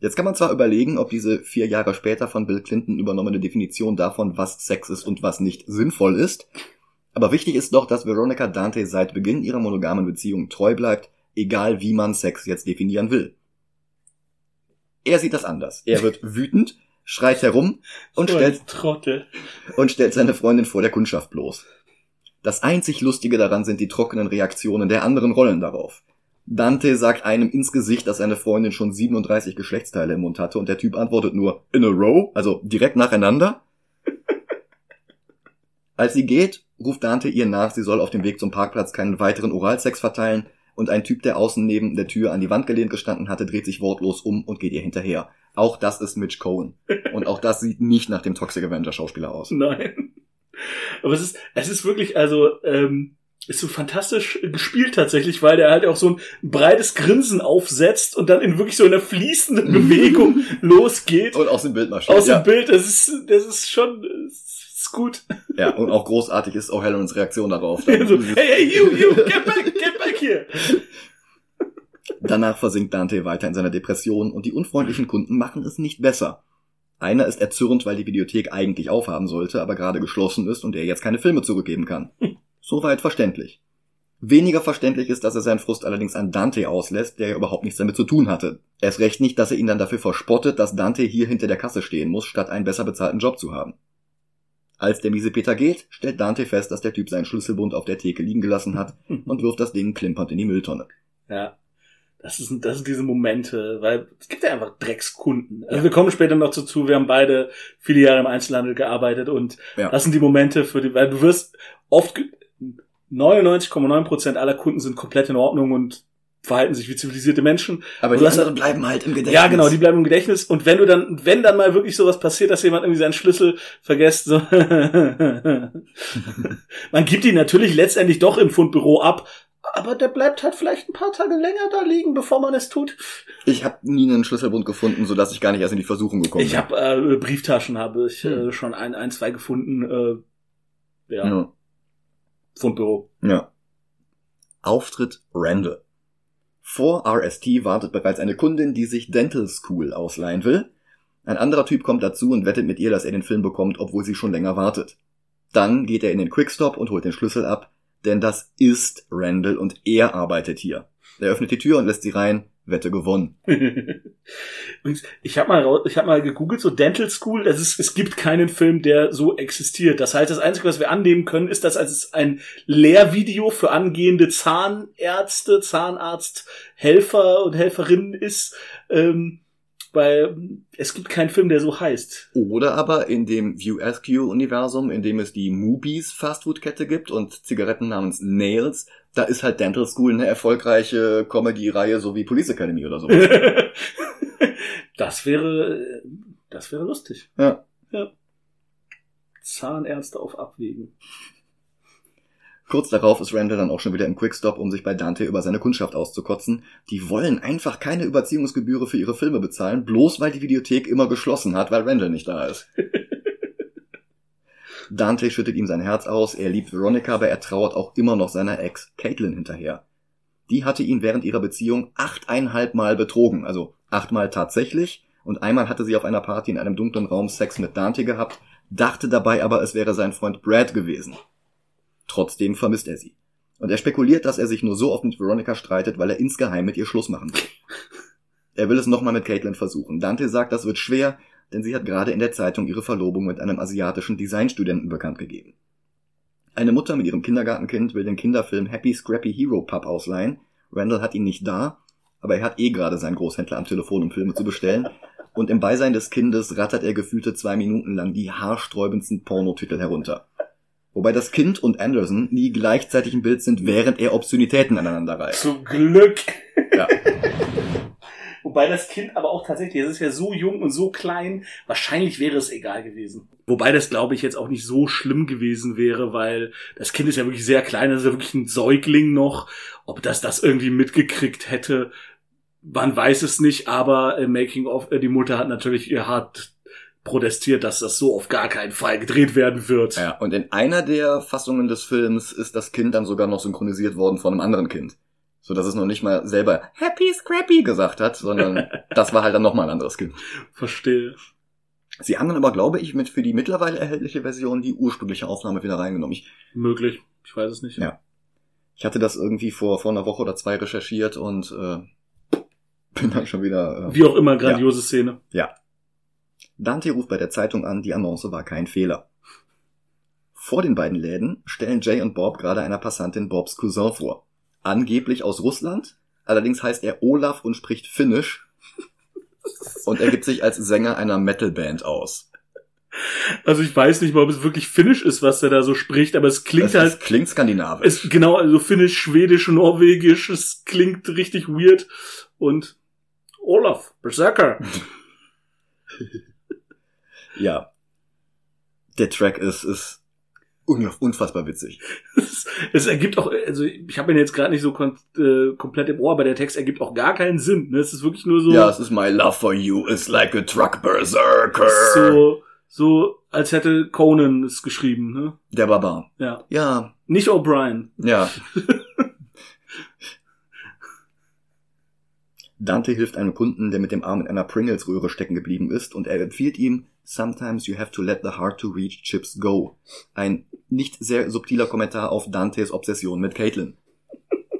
Speaker 1: Jetzt kann man zwar überlegen, ob diese vier Jahre später von Bill Clinton übernommene Definition davon, was Sex ist und was nicht sinnvoll ist, aber wichtig ist doch, dass Veronica Dante seit Beginn ihrer monogamen Beziehung treu bleibt, egal wie man Sex jetzt definieren will. Er sieht das anders. Er wird <laughs> wütend, schreit herum und stellt,
Speaker 2: Trottel.
Speaker 1: und stellt seine Freundin vor der Kundschaft bloß. Das einzig Lustige daran sind die trockenen Reaktionen der anderen Rollen darauf. Dante sagt einem ins Gesicht, dass seine Freundin schon 37 Geschlechtsteile im Mund hatte und der Typ antwortet nur in a row, also direkt nacheinander. <laughs> Als sie geht, ruft Dante ihr nach, sie soll auf dem Weg zum Parkplatz keinen weiteren Oralsex verteilen und ein Typ, der außen neben der Tür an die Wand gelehnt gestanden hatte, dreht sich wortlos um und geht ihr hinterher. Auch das ist Mitch Cohen. Und auch das sieht nicht nach dem Toxic Avenger Schauspieler aus.
Speaker 2: Nein. Aber es ist, es ist wirklich, also, ähm, ist so fantastisch gespielt tatsächlich, weil der halt auch so ein breites Grinsen aufsetzt und dann in wirklich so einer fließenden Bewegung <laughs> losgeht.
Speaker 1: Und aus dem Bild marschiert.
Speaker 2: Aus
Speaker 1: ja.
Speaker 2: dem Bild, das ist, das ist schon, das ist gut.
Speaker 1: ja, und auch großartig ist auch Helens Reaktion darauf. <laughs>
Speaker 2: so, Also, hey, hey, you, you, <laughs> get back, get back here.
Speaker 1: Danach versinkt Dante weiter in seiner Depression und die unfreundlichen Kunden machen es nicht besser. Einer ist erzürnt, weil die Videothek eigentlich aufhaben sollte, aber gerade geschlossen ist und er jetzt keine Filme zurückgeben kann. Soweit verständlich. Weniger verständlich ist, dass er seinen Frust allerdings an Dante auslässt, der ja überhaupt nichts damit zu tun hatte. Erst recht nicht, dass er ihn dann dafür verspottet, dass Dante hier hinter der Kasse stehen muss, statt einen besser bezahlten Job zu haben. Als der miese Peter geht, stellt Dante fest, dass der Typ seinen Schlüsselbund auf der Theke liegen gelassen hat und wirft das Ding klimpernd in die Mülltonne.
Speaker 2: Ja. Das sind, das sind diese Momente, weil es gibt ja einfach Dreckskunden. Also wir kommen später noch dazu, wir haben beide viele Jahre im Einzelhandel gearbeitet und
Speaker 1: Ja.
Speaker 2: das sind die Momente für die, weil du wirst oft, 99,9% aller Kunden sind komplett in Ordnung und verhalten sich wie zivilisierte Menschen.
Speaker 1: Aber
Speaker 2: Du
Speaker 1: die anderen bleiben halt im Gedächtnis.
Speaker 2: Ja, genau, die bleiben im Gedächtnis. Und wenn du dann, wenn dann mal wirklich sowas passiert, dass jemand irgendwie seinen Schlüssel vergisst, so <laughs> man gibt ihn natürlich letztendlich doch im Fundbüro ab, aber der bleibt halt vielleicht ein paar Tage länger da liegen, bevor man es tut.
Speaker 1: Ich habe nie einen Schlüsselbund gefunden, sodass ich gar nicht erst in die Versuchung gekommen
Speaker 2: Ich
Speaker 1: bin.
Speaker 2: habe äh, Brieftaschen habe ich
Speaker 1: Hm.
Speaker 2: äh, schon ein, ein, zwei gefunden. Äh, ja,
Speaker 1: Ja.
Speaker 2: Fundbüro.
Speaker 1: ja. Auftritt Randall. Vor RST wartet bereits eine Kundin, die sich Dental School ausleihen will. Ein anderer Typ kommt dazu und wettet mit ihr, dass er den Film bekommt, obwohl sie schon länger wartet. Dann geht er in den Quickstop und holt den Schlüssel ab, denn das ist Randall und er arbeitet hier. Er öffnet die Tür und lässt sie rein. Wette gewonnen. <laughs>
Speaker 2: Ich habe mal, ich hab mal gegoogelt, so Dental School, das ist, es gibt keinen Film, der so existiert. Das heißt, das Einzige, was wir annehmen können, ist, dass es ein Lehrvideo für angehende Zahnärzte, Zahnarzt, Helfer und Helferinnen ist, ähm, weil es gibt keinen Film, der so heißt.
Speaker 1: Oder aber in dem View Askew-Universum, in dem es die Moobies Fastfood-Kette gibt und Zigaretten namens Nails, da ist halt Dental School eine erfolgreiche Comedy-Reihe, so wie Police Academy oder so. <laughs>
Speaker 2: das wäre, das wäre lustig.
Speaker 1: Ja.
Speaker 2: ja. Zahnärzte auf Abwägen.
Speaker 1: Kurz darauf ist Randall dann auch schon wieder im Quickstop, um sich bei Dante über seine Kundschaft auszukotzen. Die wollen einfach keine Überziehungsgebühre für ihre Filme bezahlen, bloß weil die Videothek immer geschlossen hat, weil Randall nicht da ist. <laughs> Dante schüttet ihm sein Herz aus, er liebt Veronica, aber er trauert auch immer noch seiner Ex, Caitlin, hinterher. Die hatte ihn während ihrer Beziehung achteinhalb Mal betrogen, also achtmal tatsächlich, und einmal hatte sie auf einer Party in einem dunklen Raum Sex mit Dante gehabt, dachte dabei aber, es wäre sein Freund Brad gewesen. Trotzdem vermisst er sie. Und er spekuliert, dass er sich nur so oft mit Veronica streitet, weil er insgeheim mit ihr Schluss machen will. Er will es nochmal mit Caitlin versuchen. Dante sagt, das wird schwer, denn sie hat gerade in der Zeitung ihre Verlobung mit einem asiatischen Designstudenten bekannt gegeben. Eine Mutter mit ihrem Kindergartenkind will den Kinderfilm Happy Scrappy Hero Pup ausleihen. Randall hat ihn nicht da, aber er hat eh gerade seinen Großhändler am Telefon, um Filme zu bestellen. Und im Beisein des Kindes rattert er gefühlte zwei Minuten lang die haarsträubendsten Pornotitel herunter. Wobei das Kind und Anderson nie gleichzeitig im Bild sind, während er Obszönitäten aneinander reißt.
Speaker 2: Zum Glück.
Speaker 1: Ja. <laughs>
Speaker 2: Wobei das Kind aber auch tatsächlich, es ist ja so jung und so klein, wahrscheinlich wäre es egal gewesen. Wobei das, glaube ich, jetzt auch nicht so schlimm gewesen wäre, weil das Kind ist ja wirklich sehr klein, das ist ja wirklich ein Säugling noch. Ob das das irgendwie mitgekriegt hätte, man weiß es nicht, aber äh, Making of, äh, die Mutter hat natürlich ihr hart protestiert, dass das so auf gar keinen Fall gedreht werden wird.
Speaker 1: Ja, und in einer der Fassungen des Films ist das Kind dann sogar noch synchronisiert worden von einem anderen Kind. So dass es noch nicht mal selber Happy Scrappy gesagt hat, sondern <laughs> das war halt dann nochmal ein anderes Kind.
Speaker 2: Verstehe.
Speaker 1: Sie haben dann aber, glaube ich, mit für die mittlerweile erhältliche Version die ursprüngliche Aufnahme wieder reingenommen. Ich,
Speaker 2: Möglich. Ich weiß es nicht.
Speaker 1: Ja. ich hatte das irgendwie vor, vor einer Woche oder zwei recherchiert und äh, bin dann schon wieder. Äh,
Speaker 2: Wie auch immer, grandiose Szene.
Speaker 1: Dante ruft bei der Zeitung an, die Annonce war kein Fehler. Vor den beiden Läden stellen Jay und Bob gerade einer Passantin Bobs Cousin vor. Angeblich aus Russland, allerdings heißt er Olaf und spricht Finnisch <laughs> und er gibt sich als Sänger einer Metalband aus.
Speaker 2: Also ich weiß nicht mal, ob es wirklich Finnisch ist, was er da so spricht, aber es klingt
Speaker 1: Es
Speaker 2: halt,
Speaker 1: ist- klingt skandinavisch.
Speaker 2: es, genau, also Finnisch, Schwedisch, Norwegisch, es klingt richtig weird und Olaf, Berserker. <laughs>
Speaker 1: ja. Der Track ist, ist unfassbar witzig.
Speaker 2: es, es ergibt auch, also ich habe ihn jetzt gerade nicht so kon äh, komplett im Ohr, aber der Text ergibt auch gar keinen Sinn. Ne? Es ist wirklich nur so,
Speaker 1: Ja, es ist My love for you is like a truck berserker.
Speaker 2: so, so, als hätte Conan es geschrieben. Ne?
Speaker 1: Der Barbar.
Speaker 2: Ja,
Speaker 1: Ja,
Speaker 2: nicht O'Brien.
Speaker 1: ja. <laughs> Dante hilft einem Kunden, der mit dem Arm in einer Pringles-Röhre stecken geblieben ist, und er empfiehlt ihm, Sometimes you have to let the hard to reach chips go. Ein nicht sehr subtiler Kommentar auf Dantes Obsession mit Caitlin. <laughs>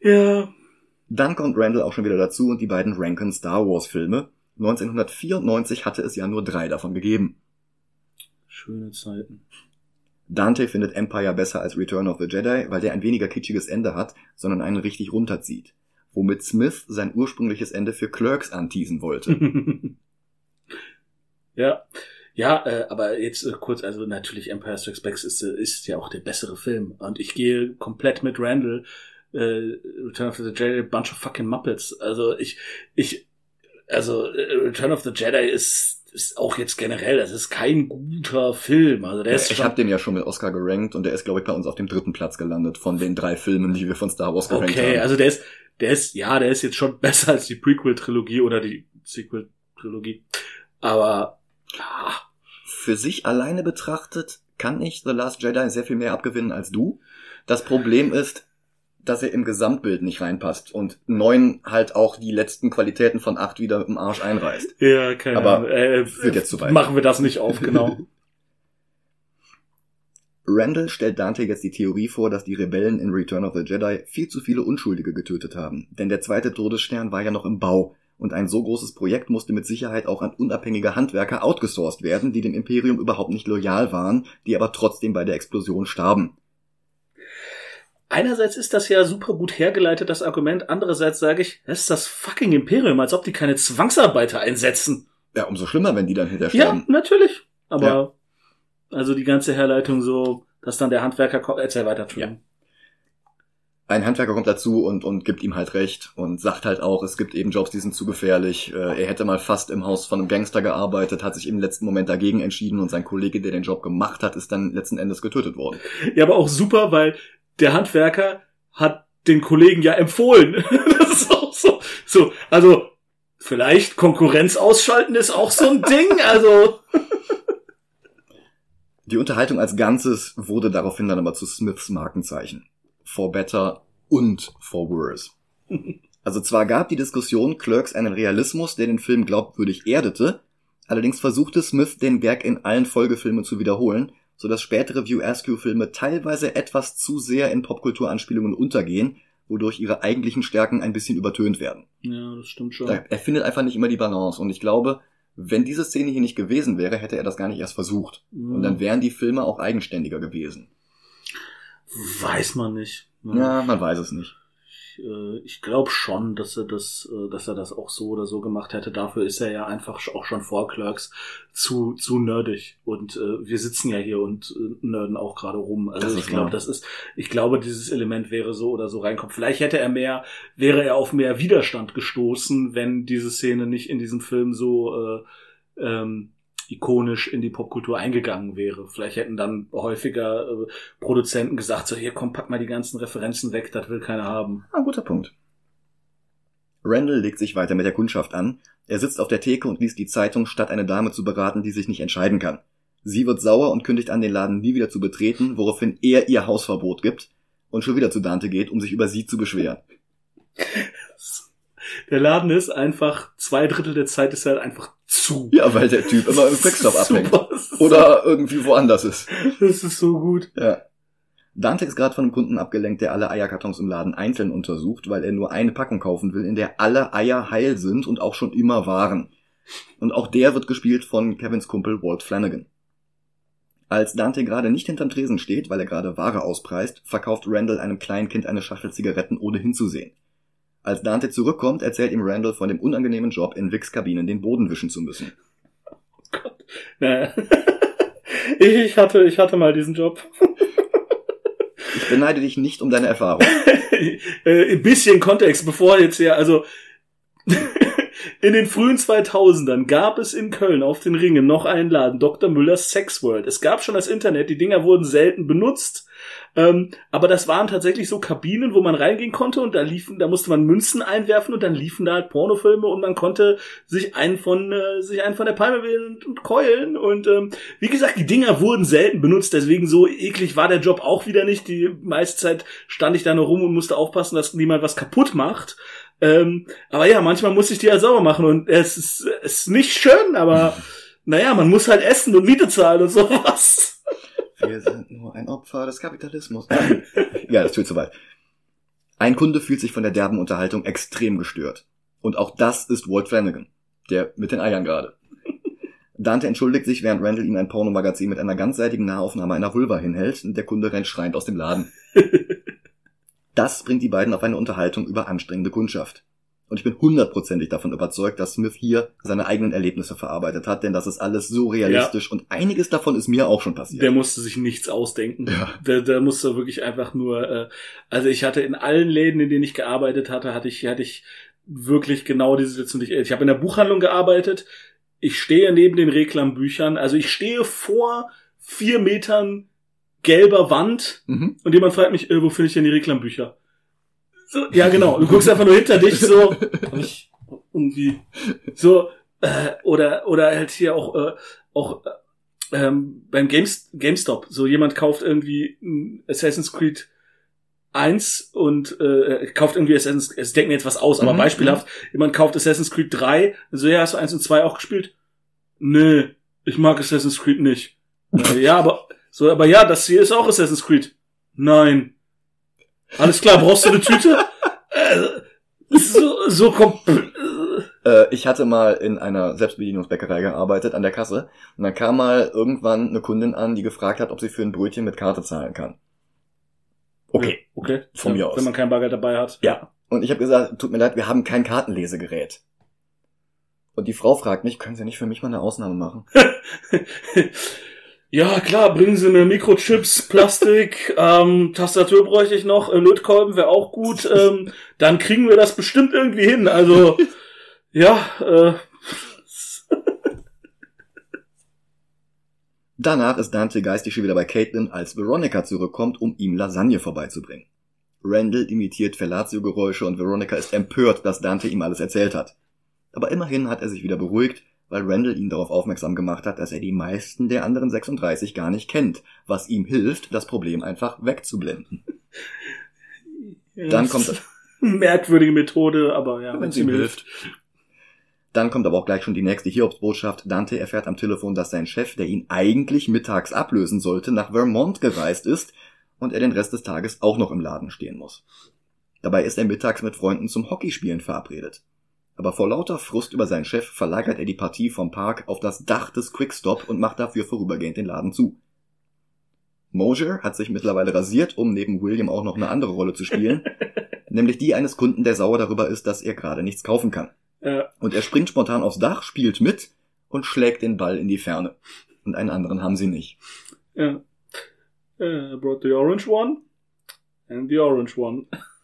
Speaker 2: Ja,
Speaker 1: Dann kommt Randall auch schon wieder dazu und die beiden ranken Star Wars Filme. 1994 hatte es ja nur drei davon gegeben.
Speaker 2: schöne Zeiten.
Speaker 1: Dante findet Empire besser als Return of the Jedi, weil der ein weniger kitschiges Ende hat, sondern einen richtig runterzieht. Womit Smith sein ursprüngliches Ende für Clerks anteasen wollte. <laughs>
Speaker 2: ja. Ja, äh, aber jetzt äh, kurz, also natürlich Empire Strikes Back ist, äh, ist ja auch der bessere Film. Und ich gehe komplett mit Randall. Äh, Return of the Jedi, bunch of fucking Muppets. Also ich, ich, also äh, Return of the Jedi ist, ist auch jetzt generell, das ist kein guter Film. Also der ist
Speaker 1: ich habe den ja schon mit Oscar gerankt und der ist, glaube ich, bei uns auf dem dritten Platz gelandet von den drei Filmen, die wir von Star Wars gerankt
Speaker 2: okay,
Speaker 1: haben.
Speaker 2: also der ist, der ist, ja, der ist jetzt schon <laughs> besser als die Prequel-Trilogie oder die Sequel-Trilogie. Aber, ja,
Speaker 1: Für sich alleine betrachtet kann ich The Last Jedi sehr viel mehr abgewinnen als du. Das Problem ist, dass er im Gesamtbild nicht reinpasst und neun halt auch die letzten Qualitäten von acht wieder dem Arsch einreißt.
Speaker 2: Ja, keine
Speaker 1: Aber
Speaker 2: Ahnung. Äh,
Speaker 1: führt jetzt zu weit.
Speaker 2: Machen wir das nicht auf, genau. <laughs>
Speaker 1: Randall stellt Dante jetzt die Theorie vor, dass die Rebellen in Return of the Jedi viel zu viele Unschuldige getötet haben. Denn der zweite Todesstern war ja noch im Bau. Und ein so großes Projekt musste mit Sicherheit auch an unabhängige Handwerker outgesourced werden, die dem Imperium überhaupt nicht loyal waren, die aber trotzdem bei der Explosion starben.
Speaker 2: Einerseits ist das ja super gut hergeleitet, das Argument. Andererseits sage ich, das ist das fucking Imperium, als ob die keine Zwangsarbeiter einsetzen.
Speaker 1: Ja, umso schlimmer, wenn die dann hinterher
Speaker 2: Ja, natürlich. Aber, also die ganze Herleitung so, dass dann der Handwerker kommt, erzähl weiter, Entschuldigung.
Speaker 1: Ein Handwerker kommt dazu und, und gibt ihm halt recht und sagt halt auch, es gibt eben Jobs, die sind zu gefährlich. Äh, Er hätte mal fast im Haus von einem Gangster gearbeitet, hat sich im letzten Moment dagegen entschieden und sein Kollege, der den Job gemacht hat, ist dann letzten Endes getötet worden.
Speaker 2: Ja, aber auch super, weil der Handwerker hat den Kollegen ja empfohlen. <laughs> das ist auch so, so, also, vielleicht Konkurrenz ausschalten ist auch so ein Ding, also.
Speaker 1: Die Unterhaltung als Ganzes wurde daraufhin dann aber zu Smiths Markenzeichen. For better und for worse. <laughs> Also zwar gab die Diskussion Clerks einen Realismus, der den Film glaubwürdig erdete, allerdings versuchte Smith den Gag in allen Folgefilmen zu wiederholen, so dass spätere View Askew-Filme teilweise etwas zu sehr in Popkulturanspielungen untergehen, wodurch ihre eigentlichen Stärken ein bisschen übertönt werden.
Speaker 2: Ja, das stimmt schon.
Speaker 1: Er findet einfach nicht immer die Balance und ich glaube, wenn diese Szene hier nicht gewesen wäre, hätte er das gar nicht erst versucht. Und dann wären die Filme auch eigenständiger gewesen.
Speaker 2: Weiß man nicht.
Speaker 1: Ja, man weiß es nicht.
Speaker 2: ich, äh, ich glaube schon, dass er das, äh, dass er das auch so oder so gemacht hätte. Dafür ist er ja einfach auch schon vor Clerks zu, zu nerdig. Und äh, wir sitzen ja hier und äh, nerden auch gerade rum. Also ich glaube, das ist, ich glaube, dieses Element wäre so oder so reinkommt. Vielleicht hätte er mehr, wäre er auf mehr Widerstand gestoßen, wenn diese Szene nicht in diesem Film so äh, ähm, ikonisch in die Popkultur eingegangen wäre. Vielleicht hätten dann häufiger äh, Produzenten gesagt, so hier komm, pack mal die ganzen Referenzen weg, das will keiner haben.
Speaker 1: Ah, guter Punkt. Randall legt sich weiter mit der Kundschaft an. Er sitzt auf der Theke und liest die Zeitung, statt eine Dame zu beraten, die sich nicht entscheiden kann. Sie wird sauer und kündigt an, den Laden nie wieder zu betreten, woraufhin er ihr Hausverbot gibt und schon wieder zu Dante geht, um sich über sie zu beschweren.
Speaker 2: Der Laden ist einfach, zwei Drittel der Zeit ist er halt einfach zu.
Speaker 1: Ja, weil der Typ immer im Quickstop <laughs> abhängt. Oder irgendwie woanders ist.
Speaker 2: Das ist so gut.
Speaker 1: Ja. Dante ist gerade von einem Kunden abgelenkt, der alle Eierkartons im Laden einzeln untersucht, weil er nur eine Packung kaufen will, in der alle Eier heil sind und auch schon immer waren. Und auch der wird gespielt von Kevins Kumpel Walt Flanagan. Als Dante gerade nicht hinterm Tresen steht, weil er gerade Ware auspreist, verkauft Randall einem kleinen Kind eine Schachtel Zigaretten ohne hinzusehen. Als Dante zurückkommt, erzählt ihm Randall von dem unangenehmen Job, in Vicks Kabinen den Boden wischen zu müssen.
Speaker 2: Oh Gott. Naja. <laughs> Ich hatte, ich hatte mal diesen Job.
Speaker 1: Ich beneide dich nicht um deine Erfahrung. <laughs>
Speaker 2: Äh, ein bisschen Kontext, bevor jetzt hier, also <laughs> in den frühen 2000ern gab es in Köln auf den Ringen noch einen Laden, Dr. Müllers Sex World. Es gab schon das Internet, die Dinger wurden selten benutzt. Ähm, aber das waren tatsächlich so Kabinen, wo man reingehen konnte und da liefen, da musste man Münzen einwerfen und dann liefen da halt Pornofilme und man konnte sich einen von äh, sich einen von der Palme wählen und, und keulen und ähm, wie gesagt, die Dinger wurden selten benutzt, deswegen so eklig war der Job auch wieder nicht. Die meiste Zeit stand ich da nur rum und musste aufpassen, dass niemand was kaputt macht. Ähm, aber ja, manchmal muss ich die halt sauber machen und es ist, es ist nicht schön, aber <laughs> naja, man muss halt essen und Miete zahlen und sowas. <laughs>
Speaker 1: Wir sind nur ein Opfer des Kapitalismus. <laughs> ja, das tut zu weit. Ein Kunde fühlt sich von der derben Unterhaltung extrem gestört. Und auch das ist Walt Flanagan. Der mit den Eiern gerade. Dante entschuldigt sich, während Randall ihm ein Pornomagazin mit einer ganzseitigen Nahaufnahme einer Vulva hinhält und der Kunde rennt schreiend aus dem Laden. Das bringt die beiden auf eine Unterhaltung über anstrengende Kundschaft. Und ich bin hundertprozentig davon überzeugt, dass Smith hier seine eigenen Erlebnisse verarbeitet hat, denn das ist alles so realistisch ja. und einiges davon ist mir auch schon passiert.
Speaker 2: Der musste sich nichts ausdenken. Ja. Der, der musste wirklich einfach nur, äh, also ich hatte in allen Läden, in denen ich gearbeitet hatte, hatte ich, hatte ich wirklich genau diese Situation. Ich, ich habe in der Buchhandlung gearbeitet, ich stehe neben den Reklambüchern, also ich stehe vor vier Metern gelber Wand mhm. und jemand fragt mich, äh, wo finde ich denn die Reklambücher? So, ja, genau. Du guckst einfach nur hinter dich so. Ich irgendwie so äh, oder oder halt hier auch äh, auch äh, ähm, beim Games, GameStop. So jemand kauft irgendwie Assassin's Creed 1 und äh, kauft irgendwie Assassin's es denkt mir jetzt was aus, aber mhm, beispielhaft, mhm. jemand kauft Assassin's Creed 3, so ja, hast du 1 und 2 auch gespielt? Nö, ich mag Assassin's Creed nicht. <laughs> ja, aber so, aber ja, das hier ist auch Assassin's Creed. Nein. Alles klar, brauchst du eine Tüte? Äh, so, so komplett.
Speaker 1: Äh, ich hatte mal in einer Selbstbedienungsbäckerei gearbeitet, an der Kasse. Und dann kam mal irgendwann eine Kundin an, die gefragt hat, ob sie für ein Brötchen mit Karte zahlen kann.
Speaker 2: Okay. Okay.
Speaker 1: Von ja, mir aus.
Speaker 2: Wenn man kein Bargeld dabei hat.
Speaker 1: Ja. Und ich habe gesagt, tut mir leid, wir haben kein Kartenlesegerät. Und die Frau fragt mich, können Sie nicht für mich mal eine Ausnahme machen? <laughs>
Speaker 2: Ja, klar, bringen Sie mir Mikrochips, Plastik, <laughs> ähm, Tastatur bräuchte ich noch, äh, Lötkolben wäre auch gut. Ähm, dann kriegen wir das bestimmt irgendwie hin. Also, <laughs> ja, äh.
Speaker 1: Danach ist Dante geistig schon wieder bei Caitlin, als Veronica zurückkommt, um ihm Lasagne vorbeizubringen. Randall imitiert Fellatio-Geräusche und Veronica ist empört, dass Dante ihm alles erzählt hat. Aber immerhin hat er sich wieder beruhigt weil Randall ihn darauf aufmerksam gemacht hat, dass er die meisten der anderen 36 gar nicht kennt, was ihm hilft, das Problem einfach wegzublenden.
Speaker 2: Ja, Dann kommt merkwürdige Methode, aber ja,
Speaker 1: wenn es ihm hilft. Dann kommt aber auch gleich schon die nächste Hiobsbotschaft. Dante erfährt am Telefon, dass sein Chef, der ihn eigentlich mittags ablösen sollte, nach Vermont gereist ist und er den Rest des Tages auch noch im Laden stehen muss. Dabei ist er mittags mit Freunden zum Hockeyspielen verabredet aber vor lauter Frust über seinen Chef verlagert er die Partie vom Park auf das Dach des Quickstop und macht dafür vorübergehend den Laden zu. Mosier hat sich mittlerweile rasiert, um neben William auch noch eine andere Rolle zu spielen, <laughs> Nämlich die eines Kunden, der sauer darüber ist, dass er gerade nichts kaufen kann.
Speaker 2: Ja.
Speaker 1: Und er springt spontan aufs Dach, spielt mit und schlägt den Ball in die Ferne. Und einen anderen haben sie nicht.
Speaker 2: Ja. Uh, brought the orange one and the orange one. <laughs>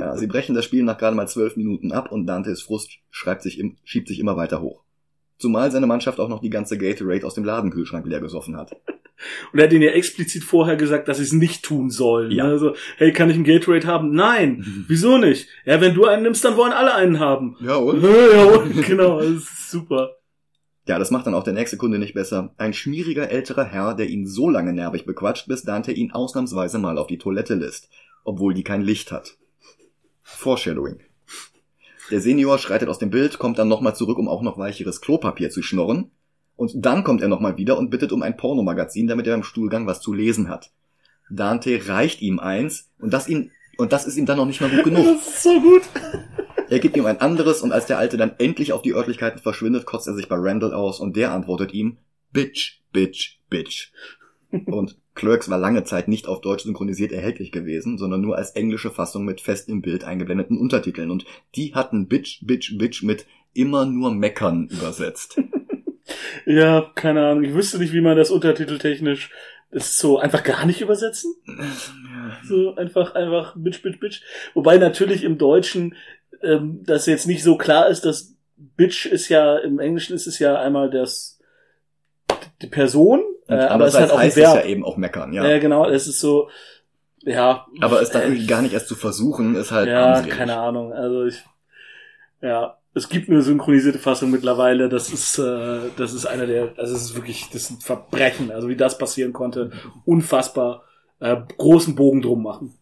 Speaker 1: Ja, sie brechen das Spiel nach gerade mal zwölf Minuten ab und Dantes Frust schreibt sich im, schiebt sich immer weiter hoch. Zumal seine Mannschaft auch noch die ganze Gatorade aus dem Ladenkühlschrank leer gesoffen hat.
Speaker 2: Und er hat ihnen ja explizit vorher gesagt, dass sie es nicht tun sollen.
Speaker 1: Ja.
Speaker 2: Also, hey, kann ich einen Gatorade haben? Nein. <laughs> Wieso nicht? Ja, wenn du einen nimmst, dann wollen alle einen haben.
Speaker 1: Ja, und?
Speaker 2: ja, und, <laughs> genau, das ist super.
Speaker 1: Ja, das macht dann auch der nächste Kunde nicht besser. Ein schmieriger älterer Herr, der ihn so lange nervig bequatscht, bis Dante ihn ausnahmsweise mal auf die Toilette lässt, obwohl die kein Licht hat. Foreshadowing. Der Senior schreitet aus dem Bild, kommt dann nochmal zurück, um auch noch weicheres Klopapier zu schnorren. Und dann kommt er nochmal wieder und bittet um ein Pornomagazin, damit er beim Stuhlgang was zu lesen hat. Dante reicht ihm eins und das ihm, und das ist ihm dann noch nicht mal gut genug. <laughs>
Speaker 2: Das ist so gut.
Speaker 1: Er gibt ihm ein anderes und als der Alte dann endlich auf die Örtlichkeiten verschwindet, kotzt er sich bei Randall aus und der antwortet ihm Bitch, Bitch, Bitch. Und Clerks war lange Zeit nicht auf Deutsch synchronisiert erhältlich gewesen, sondern nur als englische Fassung mit fest im Bild eingeblendeten Untertiteln und die hatten Bitch, Bitch, Bitch mit immer nur meckern übersetzt. <laughs>
Speaker 2: Ja, keine Ahnung. Ich wüsste nicht, wie man das untertiteltechnisch das ist so einfach gar nicht übersetzen. So einfach, einfach bitch, bitch, bitch. Wobei natürlich im Deutschen ähm, das jetzt nicht so klar ist, dass bitch ist ja, im Englischen ist es ja einmal das die Person, äh,
Speaker 1: Und
Speaker 2: aber es ist halt auch ein
Speaker 1: heißt es ja
Speaker 2: Verb.
Speaker 1: eben auch meckern, ja.
Speaker 2: Ja, genau, es ist so, ja.
Speaker 1: Aber es dann irgendwie gar nicht erst zu versuchen, ist halt
Speaker 2: Ja,
Speaker 1: armselig.
Speaker 2: keine Ahnung. Also ich, ja, es gibt eine synchronisierte Fassung mittlerweile. Das ist, äh, das ist einer der, also es ist wirklich, das ist ein Verbrechen. Also wie das passieren konnte, unfassbar. Äh, großen Bogen drum machen.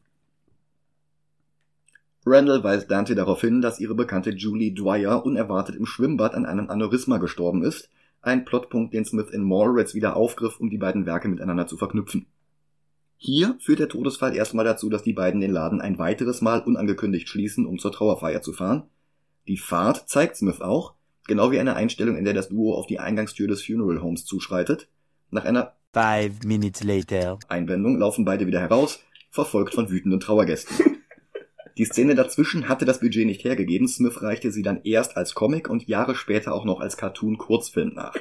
Speaker 1: Randall weist Dante darauf hin, dass ihre bekannte Julie Dwyer unerwartet im Schwimmbad an einem Aneurysma gestorben ist, ein Plotpunkt, den Smith in Mallrats wieder aufgriff, um die beiden Werke miteinander zu verknüpfen. Hier führt der Todesfall erstmal dazu, dass die beiden den Laden ein weiteres Mal unangekündigt schließen, um zur Trauerfeier zu fahren. Die Fahrt zeigt Smith auch, genau wie eine Einstellung, in der das Duo auf die Eingangstür des Funeral Homes zuschreitet. Nach einer
Speaker 3: Five minutes later.
Speaker 1: Einblendung laufen beide wieder heraus, verfolgt von wütenden Trauergästen. Die Szene dazwischen hatte das Budget nicht hergegeben, Smith reichte sie dann erst als Comic und Jahre später auch noch als Cartoon-Kurzfilm nach.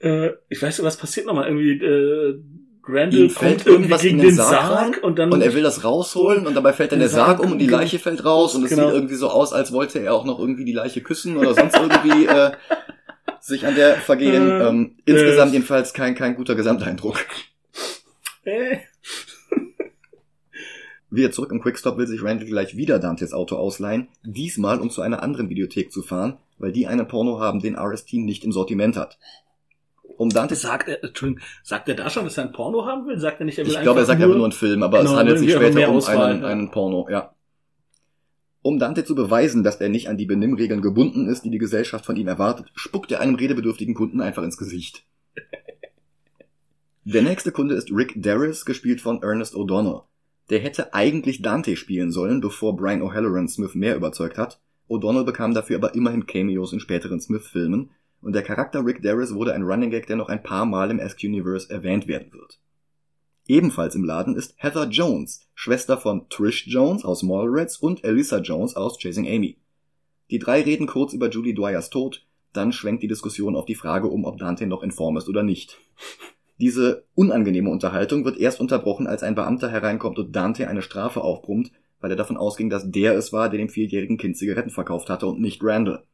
Speaker 2: Äh, ich weiß nicht, was passiert nochmal? Irgendwie, äh, Randall
Speaker 1: Ihm fällt irgendwas
Speaker 2: gegen
Speaker 1: in den
Speaker 2: den
Speaker 1: Sarg
Speaker 2: Sarg, und dann
Speaker 1: Und er will das rausholen und dabei fällt dann der
Speaker 2: Der Sarg
Speaker 1: Sarg um und die
Speaker 2: genau.
Speaker 1: Leiche fällt raus und es
Speaker 2: Genau.
Speaker 1: sieht irgendwie so aus, als wollte er auch noch irgendwie die Leiche küssen oder sonst irgendwie äh, sich an der vergehen.
Speaker 2: Äh,
Speaker 1: ähm, insgesamt
Speaker 2: äh.
Speaker 1: jedenfalls kein, kein guter Gesamteindruck.
Speaker 2: äh,
Speaker 1: Wieder zurück im Quickstop will sich Randall gleich wieder Dantes Auto ausleihen, diesmal um zu einer anderen Videothek zu fahren, weil die einen Porno haben, den RST nicht im Sortiment hat. Um Dantes
Speaker 2: sagt er, Entschuldigung, sagt er da schon, dass er ein Porno haben will? Sagt er nicht, er will
Speaker 1: Ich glaube, er sagt einfach nur einen Film, aber es
Speaker 2: Genau,
Speaker 1: handelt sich später um
Speaker 2: Auswahl,
Speaker 1: einen,
Speaker 2: ja.
Speaker 1: einen Porno, ja. Um Dante zu beweisen, dass er nicht an die Benimmregeln gebunden ist, die die Gesellschaft von ihm erwartet, spuckt er einem redebedürftigen Kunden einfach ins Gesicht. <laughs> Der nächste Kunde ist Rick Darris, gespielt von Ernest O'Donnell. Der hätte eigentlich Dante spielen sollen, bevor Brian O'Halloran Smith mehr überzeugt hat. O'Donnell bekam dafür aber immerhin Cameos in späteren Smith-Filmen, und der Charakter Rick Darris wurde ein Running Gag, der noch ein paar Mal im Ask-Universe erwähnt werden wird. Ebenfalls im Laden ist Heather Jones, Schwester von Trish Jones aus Mallrats und Alyssa Jones aus Chasing Amy. Die drei reden kurz über Julie Dwyers Tod, dann schwenkt die Diskussion auf die Frage um, ob Dante noch in Form ist oder nicht. Diese unangenehme Unterhaltung wird erst unterbrochen, als ein Beamter hereinkommt und Dante eine Strafe aufbrummt, weil er davon ausging, dass der es war, der dem vierjährigen Kind Zigaretten verkauft hatte und nicht Randall.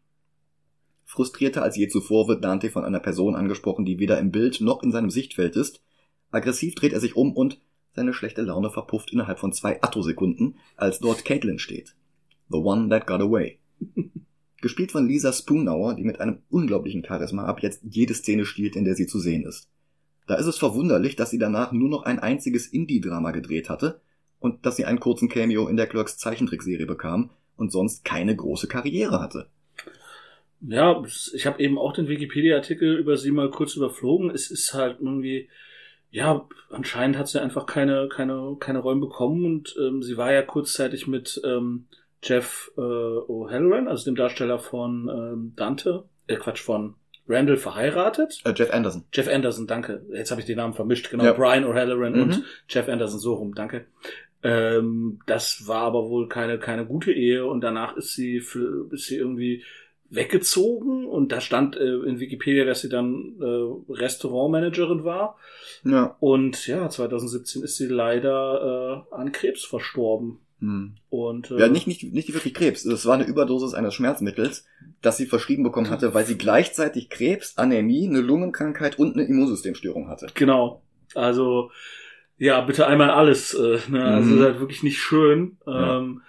Speaker 1: Frustrierter als je zuvor wird Dante von einer Person angesprochen, die weder im Bild noch in seinem Sichtfeld ist. Aggressiv dreht er sich um und seine schlechte Laune verpufft innerhalb von zwei Attosekunden, als dort Caitlin steht. The one that got away. <laughs> Gespielt von Lisa Spoonauer, die mit einem unglaublichen Charisma ab jetzt jede Szene stiehlt, in der sie zu sehen ist. Da ist es verwunderlich, dass sie danach nur noch ein einziges Indie-Drama gedreht hatte und dass sie einen kurzen Cameo in der Clerks Zeichentrickserie bekam und sonst keine große Karriere hatte.
Speaker 2: Ja, ich habe eben auch den Wikipedia-Artikel über sie mal kurz überflogen. Es ist halt irgendwie, ja, anscheinend hat sie einfach keine, keine, keine Rollen bekommen und ähm, sie war ja kurzzeitig mit ähm, Jeff äh, O'Halloran, also dem Darsteller von ähm, Dante, äh Quatsch, von Randall verheiratet.
Speaker 1: Äh, Jeff Anderson.
Speaker 2: Jeff Anderson, danke. Jetzt habe ich den Namen vermischt, genau.
Speaker 1: Ja.
Speaker 2: Brian O'Halloran
Speaker 1: Mhm.
Speaker 2: und Jeff Anderson, so rum, danke. Ähm, das war aber wohl keine, keine gute Ehe und danach ist sie, für, ist sie irgendwie weggezogen und da stand äh, in Wikipedia, dass sie dann äh, Restaurantmanagerin war.
Speaker 1: Ja.
Speaker 2: Und ja, 2017 ist sie leider äh, an Krebs verstorben.
Speaker 1: Hm.
Speaker 2: Und äh,
Speaker 1: Ja, nicht, nicht, nicht wirklich Krebs. Es war eine Überdosis eines Schmerzmittels, das sie verschrieben bekommen hatte, weil sie gleichzeitig Krebs, Anämie, eine Lungenkrankheit und eine Immunsystemstörung hatte.
Speaker 2: Genau. Also, ja, bitte einmal alles. Äh, ne? Also,
Speaker 1: Mhm.
Speaker 2: ist halt wirklich nicht schön.
Speaker 1: Ja.
Speaker 2: Ähm,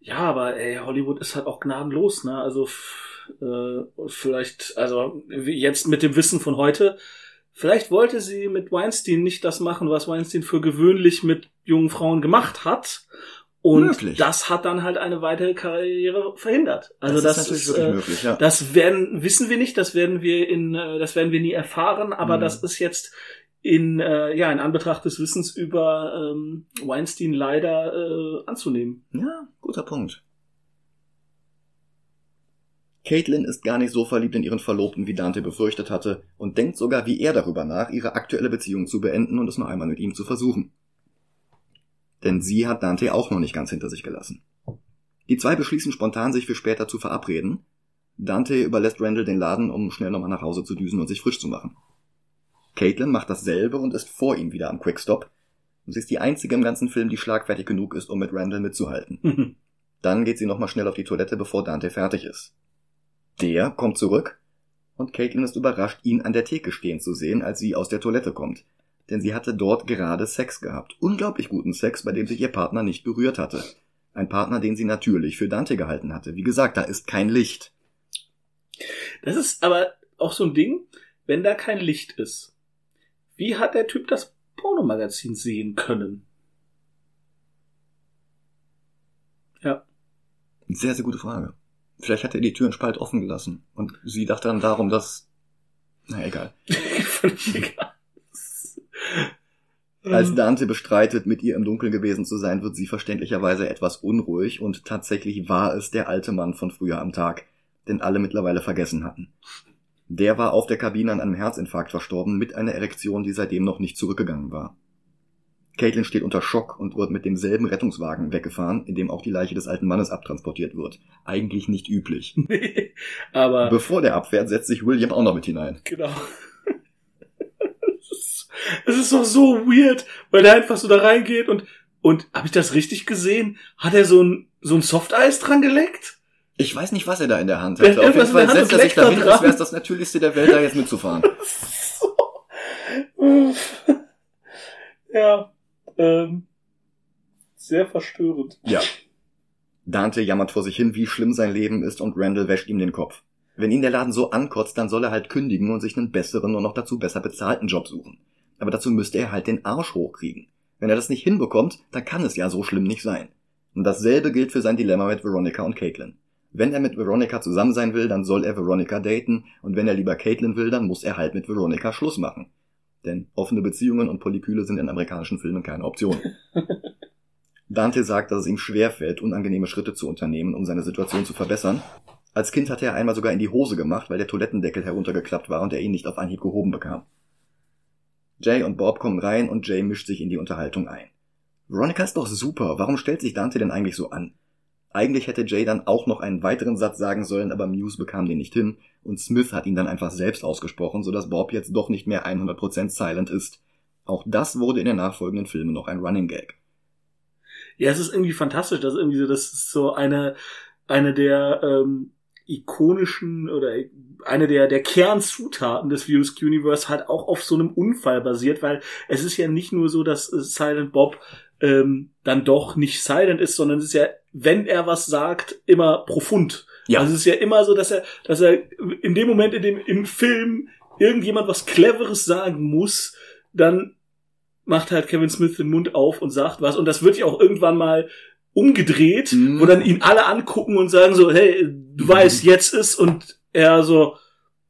Speaker 2: ja, aber ey, Hollywood ist halt auch gnadenlos, ne? Also, äh, vielleicht, also, wie jetzt mit dem Wissen von heute, vielleicht wollte sie mit Weinstein nicht das machen, was Weinstein für gewöhnlich mit jungen Frauen gemacht hat. Und
Speaker 1: Möglich.
Speaker 2: das hat dann halt eine weitere Karriere verhindert. Also das,
Speaker 1: ist natürlich
Speaker 2: ist,
Speaker 1: wirklich
Speaker 2: äh,
Speaker 1: möglich, ja.
Speaker 2: das werden, wissen wir nicht, das werden wir in, äh, das werden wir nie erfahren, aber
Speaker 1: Mhm.
Speaker 2: das ist jetzt in, äh, ja, in Anbetracht des Wissens über ähm, Weinstein leider äh, anzunehmen.
Speaker 1: Ja, guter Punkt. Caitlin ist gar nicht so verliebt in ihren Verlobten, wie Dante befürchtet hatte, und denkt sogar wie er darüber nach, ihre aktuelle Beziehung zu beenden und es noch einmal mit ihm zu versuchen. Denn sie hat Dante auch noch nicht ganz hinter sich gelassen. Die zwei beschließen spontan, sich für später zu verabreden. Dante überlässt Randall den Laden, um schnell nochmal nach Hause zu düsen und sich frisch zu machen. Caitlin macht dasselbe und ist vor ihm wieder am Quickstop. Sie ist die einzige im ganzen Film, die schlagfertig genug ist, um mit Randall mitzuhalten. Dann geht sie nochmal schnell auf die Toilette, bevor Dante fertig ist. Der kommt zurück und Caitlin ist überrascht, ihn an der Theke stehen zu sehen, als sie aus der Toilette kommt. Denn sie hatte dort gerade Sex gehabt. Unglaublich guten Sex, bei dem sich ihr Partner nicht berührt hatte. Ein Partner, den sie natürlich für Dante gehalten hatte. Wie gesagt, da ist kein Licht.
Speaker 2: Das ist aber auch so ein Ding, wenn da kein Licht ist. Wie hat der Typ das Pornomagazin sehen können?
Speaker 1: Sehr, sehr gute Frage. Vielleicht hat er die Tür einen Spalt offen gelassen. Und sie dachte dann darum, dass... Na egal. <laughs>
Speaker 2: Völlig egal.
Speaker 1: Als Dante bestreitet, mit ihr im Dunkeln gewesen zu sein, wird sie verständlicherweise etwas unruhig und tatsächlich war es der alte Mann von früher am Tag, den alle mittlerweile vergessen hatten. Der war auf der Kabine an einem Herzinfarkt verstorben mit einer Erektion, die seitdem noch nicht zurückgegangen war. Caitlin steht unter Schock und wird mit demselben Rettungswagen weggefahren, in dem auch die Leiche des alten Mannes abtransportiert wird. Eigentlich nicht üblich.
Speaker 2: Nee, <laughs> aber
Speaker 1: Bevor der abfährt, setzt sich William auch noch mit hinein.
Speaker 2: Genau. Es ist- doch so weird, weil der einfach so da reingeht und und habe ich das richtig gesehen? Hat er so ein so ein Softeis dran geleckt?
Speaker 1: Ich weiß nicht, was er da in der Hand hat. Auf jeden Fall setzt er sich
Speaker 2: da
Speaker 1: dahin, als wäre es das Natürlichste der Welt, da jetzt mitzufahren. <laughs>
Speaker 2: So. <laughs> ja, ähm, sehr verstörend.
Speaker 1: Ja. Dante jammert vor sich hin, wie schlimm sein Leben ist und Randall wäscht ihm den Kopf. Wenn ihn der Laden so ankotzt, dann soll er halt kündigen und sich einen besseren und noch dazu besser bezahlten Job suchen. Aber dazu müsste er halt den Arsch hochkriegen. Wenn er das nicht hinbekommt, dann kann es ja so schlimm nicht sein. Und dasselbe gilt für sein Dilemma mit Veronica und Caitlin. Wenn er mit Veronica zusammen sein will, dann soll er Veronica daten, und wenn er lieber Caitlin will, dann muss er halt mit Veronica Schluss machen. Denn offene Beziehungen und Polyküle sind in amerikanischen Filmen keine Option. <laughs> Dante sagt, dass es ihm schwerfällt, unangenehme Schritte zu unternehmen, um seine Situation zu verbessern. Als Kind hatte er einmal sogar in die Hose gemacht, weil der Toilettendeckel heruntergeklappt war und er ihn nicht auf Anhieb gehoben bekam. Jay und Bob kommen rein und Jay mischt sich in die Unterhaltung ein. Veronica ist doch super, warum stellt sich Dante denn eigentlich so an? Eigentlich hätte Jay dann auch noch einen weiteren Satz sagen sollen, aber Muse bekam den nicht hin und Smith hat ihn dann einfach selbst ausgesprochen, sodass Bob jetzt doch nicht mehr 100% silent ist. Auch das wurde in den nachfolgenden Filmen noch ein Running Gag.
Speaker 2: Ja, es ist irgendwie fantastisch, dass irgendwie so, das ist so eine, eine der ähm, ikonischen oder eine der, der Kernzutaten des Views Universe halt auch auf so einem Unfall basiert, weil es ist ja nicht nur so, dass äh, Silent Bob ähm, dann doch nicht silent ist, sondern es ist ja, wenn er was sagt, immer profund.
Speaker 1: Ja.
Speaker 2: Also es ist ja immer so, dass er, dass er in dem Moment, in dem im Film irgendjemand was Cleveres sagen muss, dann macht halt Kevin Smith den Mund auf und sagt was. Und das wird ja auch irgendwann mal umgedreht,
Speaker 1: Mhm.
Speaker 2: wo dann ihn alle angucken und sagen so, hey, du weißt, jetzt ist und er so,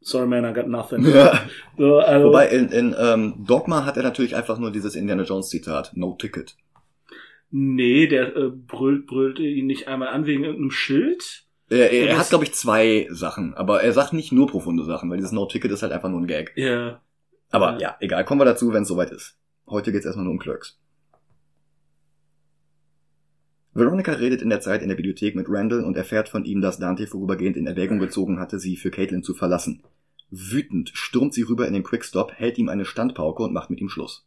Speaker 2: sorry man, I got nothing.
Speaker 1: Ja.
Speaker 2: So, also,
Speaker 1: Wobei in, in ähm, Dogma hat er natürlich einfach nur dieses Indiana Jones Zitat, No Ticket.
Speaker 2: nee, der äh, brüllt, brüllt ihn nicht einmal an wegen irgendeinem Schild.
Speaker 1: Er, er, er hat, glaube ich, zwei Sachen, aber er sagt nicht nur profunde Sachen, weil dieses No Ticket ist halt einfach nur ein Gag.
Speaker 2: Ja.
Speaker 1: Aber
Speaker 2: Ja.
Speaker 1: ja, egal, kommen wir dazu, wenn es soweit ist. Heute geht's erstmal nur um Clerks. Veronica redet in der Zeit in der Bibliothek mit Randall und erfährt von ihm, dass Dante vorübergehend in Erwägung gezogen hatte, sie für Caitlin zu verlassen. Wütend stürmt sie rüber in den Quickstop, hält ihm eine Standpauke und macht mit ihm Schluss.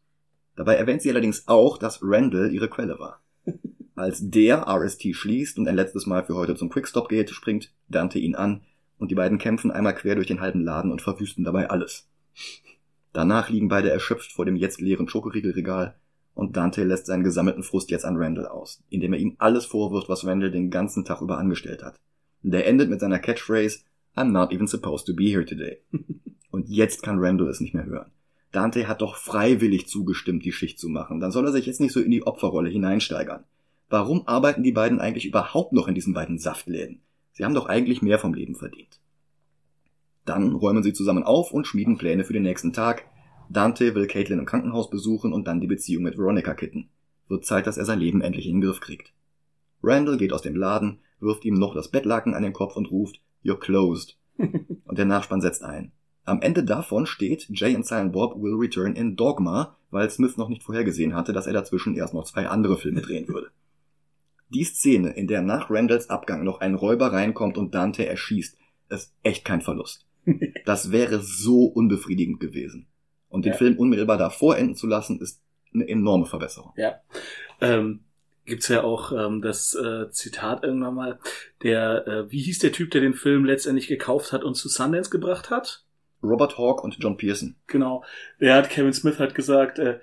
Speaker 1: Dabei erwähnt sie allerdings auch, dass Randall ihre Quelle war. <laughs> Als der RST schließt und ein letztes Mal für heute zum Quickstop geht, springt Dante ihn an und die beiden kämpfen einmal quer durch den halben Laden und verwüsten dabei alles. Danach liegen beide erschöpft vor dem jetzt leeren Schokoriegelregal und Dante lässt seinen gesammelten Frust jetzt an Randall aus, indem er ihm alles vorwirft, was Randall den ganzen Tag über angestellt hat. Der endet mit seiner Catchphrase I'm not even supposed to be here today. <laughs> Und jetzt kann Randall es nicht mehr hören. Dante hat doch freiwillig zugestimmt, die Schicht zu machen. Dann soll er sich jetzt nicht so in die Opferrolle hineinsteigern. Warum arbeiten die beiden eigentlich überhaupt noch in diesen beiden Saftläden? Sie haben doch eigentlich mehr vom Leben verdient. Dann räumen sie zusammen auf und schmieden Pläne für den nächsten Tag. Dante will Caitlin im Krankenhaus besuchen und dann die Beziehung mit Veronica kitten. Wird Zeit, dass er sein Leben endlich in den Griff kriegt. Randall geht aus dem Laden, wirft ihm noch das Bettlaken an den Kopf und ruft, You're closed. <laughs> und der Nachspann setzt ein. Am Ende davon steht, Jay und Silent Bob will return in Dogma, weil Smith noch nicht vorhergesehen hatte, dass er dazwischen erst noch zwei andere Filme drehen würde. Die Szene, in der nach Randalls Abgang noch ein Räuber reinkommt und Dante erschießt, ist echt kein Verlust. <laughs> Das wäre so unbefriedigend gewesen. Und den
Speaker 2: Ja.
Speaker 1: Film unmittelbar davor enden zu lassen, ist eine enorme Verbesserung.
Speaker 2: Ja. Ähm, gibt's ja auch ähm, das äh, Zitat irgendwann mal, der, äh, wie hieß der Typ, der den Film letztendlich gekauft hat und zu Sundance gebracht hat?
Speaker 1: Robert Hawke und John Pearson.
Speaker 2: Genau. Der hat, Kevin Smith hat gesagt, äh,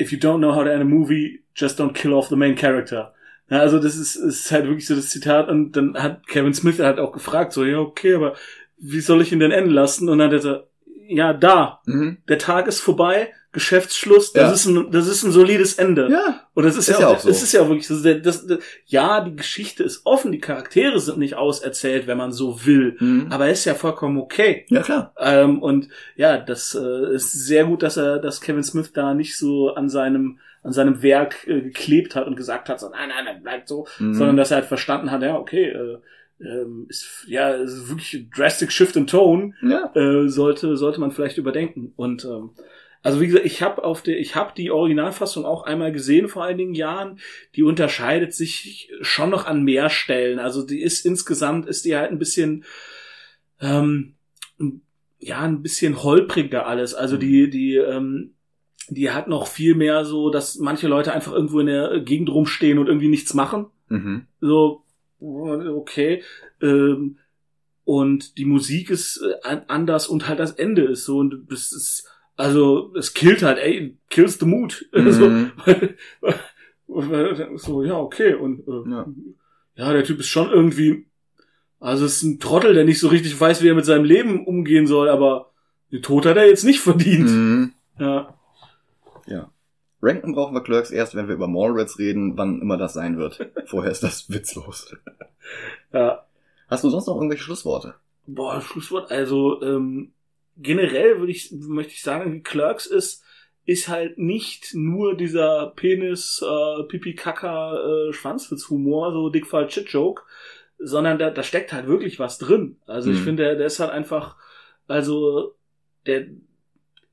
Speaker 2: if you don't know how to end a movie, just don't kill off the main character. Ja, also das ist, ist halt wirklich so das Zitat und dann hat Kevin Smith halt auch gefragt, so, ja, okay, aber wie soll ich ihn denn enden lassen? Und dann hat er so, ja, da,
Speaker 1: Mhm.
Speaker 2: der Tag ist vorbei, Geschäftsschluss, das
Speaker 1: Ja.
Speaker 2: ist ein, das ist ein solides Ende.
Speaker 1: Ja.
Speaker 2: Und das ist,
Speaker 1: Ist
Speaker 2: ja,
Speaker 1: ja
Speaker 2: auch,
Speaker 1: auch so.
Speaker 2: es ist ja wirklich so, das, das, das, ja, die Geschichte ist offen, die Charaktere sind nicht auserzählt, wenn man so will.
Speaker 1: Mhm.
Speaker 2: Aber ist ja vollkommen okay.
Speaker 1: Ja, klar.
Speaker 2: Ähm, und ja, das äh, ist sehr gut, dass er, dass Kevin Smith da nicht so an seinem, an seinem Werk äh, geklebt hat und gesagt hat, so, nein, nein, nein, bleibt so,
Speaker 1: Mhm.
Speaker 2: sondern dass er halt verstanden hat, ja, okay, äh, ähm, ist, ja, ist wirklich ein drastic shift in tone,
Speaker 1: Ja.
Speaker 2: äh, sollte, sollte man vielleicht überdenken. Und ähm, also wie gesagt, ich habe auf der, ich habe die Originalfassung auch einmal gesehen vor einigen Jahren. Die unterscheidet sich schon noch an mehr Stellen. Also die ist insgesamt ist die halt ein bisschen, ähm, ja, ein bisschen holpriger alles. Also die, die, ähm, die hat noch viel mehr so, dass manche Leute einfach irgendwo in der Gegend rumstehen und irgendwie nichts machen
Speaker 1: Mhm.
Speaker 2: so okay ähm, und die Musik ist äh, an- anders und halt das Ende ist so und das ist also es killt halt ey kills the mood <laughs> so,
Speaker 1: Mhm.
Speaker 2: so ja okay und äh,
Speaker 1: Ja.
Speaker 2: ja der Typ ist schon irgendwie also es ist ein Trottel der nicht so richtig weiß wie er mit seinem Leben umgehen soll aber den Tod hat er jetzt nicht verdient
Speaker 1: Mhm.
Speaker 2: ja
Speaker 1: Ranken brauchen wir Clerks erst, wenn wir über Mallrats reden, wann immer das sein wird. <laughs> Vorher ist das witzlos.
Speaker 2: ja
Speaker 1: Hast du sonst noch irgendwelche Schlussworte?
Speaker 2: Boah, Schlusswort. Also ähm, generell würde ich möchte ich sagen, Clerks ist ist halt nicht nur dieser Penis äh, Pipi Kaka äh, Schwanzwitz Humor, so Dickfall Shit Joke, sondern da, da steckt halt wirklich was drin. Also ich
Speaker 1: Mhm.
Speaker 2: finde, der, der ist halt einfach also der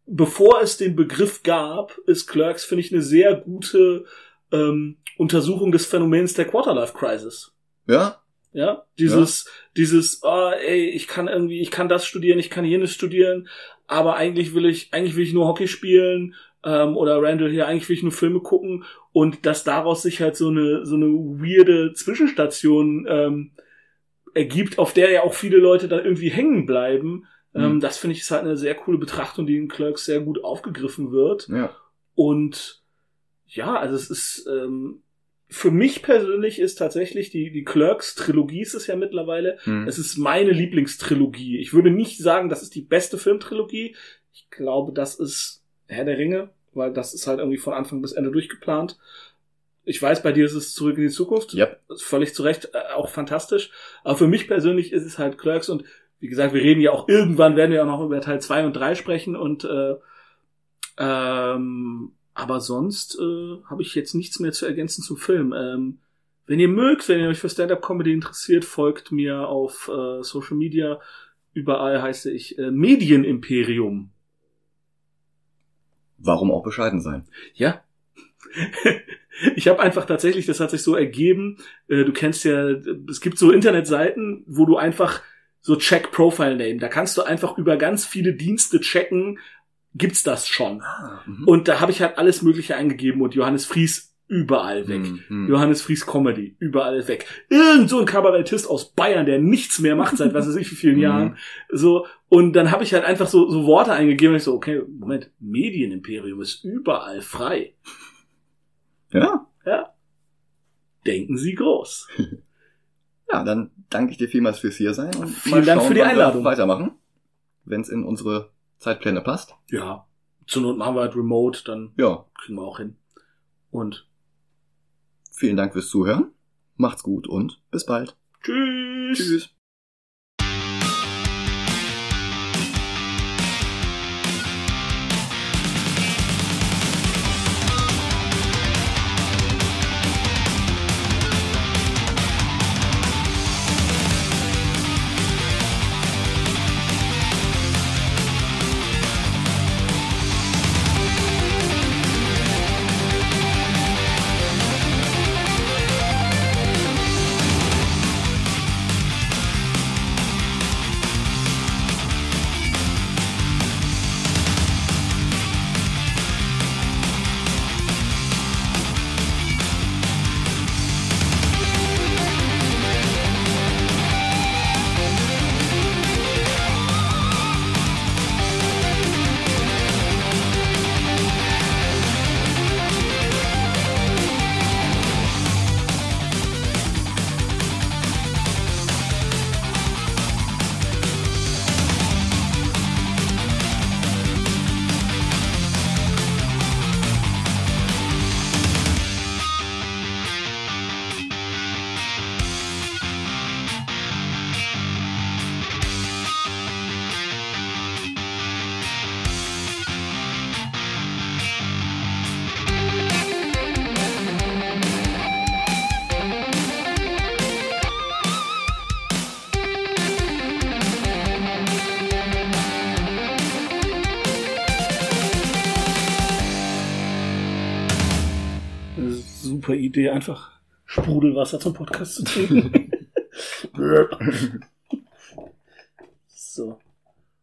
Speaker 2: bevor es den Begriff gab, ist Clerks finde ich eine sehr gute ähm, Untersuchung des Phänomens der Quarterlife Crisis.
Speaker 1: Ja?
Speaker 2: Ja, dieses, dieses, ah, ey, ich kann irgendwie, ich kann das studieren, ich kann jenes studieren, aber eigentlich will ich, eigentlich will ich nur Hockey spielen, ähm, oder Randall hier, eigentlich will ich nur Filme gucken und dass daraus sich halt so eine, so eine weirde Zwischenstation ähm, ergibt, auf der ja auch viele Leute dann irgendwie hängen bleiben. Ähm,
Speaker 1: Mhm.
Speaker 2: das finde ich ist halt eine sehr coole Betrachtung, die in Clerks sehr gut aufgegriffen wird.
Speaker 1: Ja.
Speaker 2: Und ja, also es ist ähm, für mich persönlich ist tatsächlich die die Clerks Trilogie ist es ja mittlerweile.
Speaker 1: Mhm.
Speaker 2: Es ist meine Lieblingstrilogie. Ich würde nicht sagen, das ist die beste Filmtrilogie. Ich glaube, das ist Herr der Ringe, weil das ist halt irgendwie von Anfang bis Ende durchgeplant. Ich weiß, bei dir ist es zurück in die Zukunft.
Speaker 1: Yep.
Speaker 2: Völlig zu Recht äh, auch fantastisch. Aber für mich persönlich ist es halt Clerks und wie gesagt, wir reden ja auch irgendwann, werden wir auch noch über Teil 2 und 3 sprechen und äh, ähm, aber sonst äh, habe ich jetzt nichts mehr zu ergänzen zum Film. Ähm, wenn ihr mögt, wenn ihr euch für Stand-Up-Comedy interessiert, folgt mir auf äh, Social Media. Überall heiße ich äh, Medienimperium.
Speaker 1: Warum auch bescheiden sein?
Speaker 2: Ja. <laughs> Ich habe einfach tatsächlich, das hat sich so ergeben, äh, du kennst ja, es gibt so Internetseiten, wo du einfach so Check Profile Name, da kannst du einfach über ganz viele Dienste checken, gibt's das schon.
Speaker 1: Mhm.
Speaker 2: Und da habe ich halt alles Mögliche eingegeben und Johannes Fries überall weg.
Speaker 1: Mhm. Mhm.
Speaker 2: Johannes Fries Comedy, überall weg. Irgend so ein Kabarettist aus Bayern, der nichts mehr macht seit was weiß ich wie vielen. <laughs> Jahren. So, und dann habe ich halt einfach so, so Worte eingegeben und ich so, okay, Moment, Medienimperium ist überall frei.
Speaker 1: Ja.
Speaker 2: Ja. Denken Sie groß. <laughs>
Speaker 1: Ja, dann danke ich dir vielmals fürs hier sein und
Speaker 2: Vielen Dank für die Einladung.
Speaker 1: Weitermachen, wenn es in unsere Zeitpläne passt.
Speaker 2: Ja. Zur Not machen wir halt remote, dann
Speaker 1: Ja,
Speaker 2: kriegen wir auch hin. Und
Speaker 1: vielen Dank fürs Zuhören. Macht's gut und bis bald.
Speaker 2: tschüss.
Speaker 1: Tschüss.
Speaker 2: Idee, einfach Sprudelwasser zum Podcast zu trinken. <laughs> <laughs> <laughs>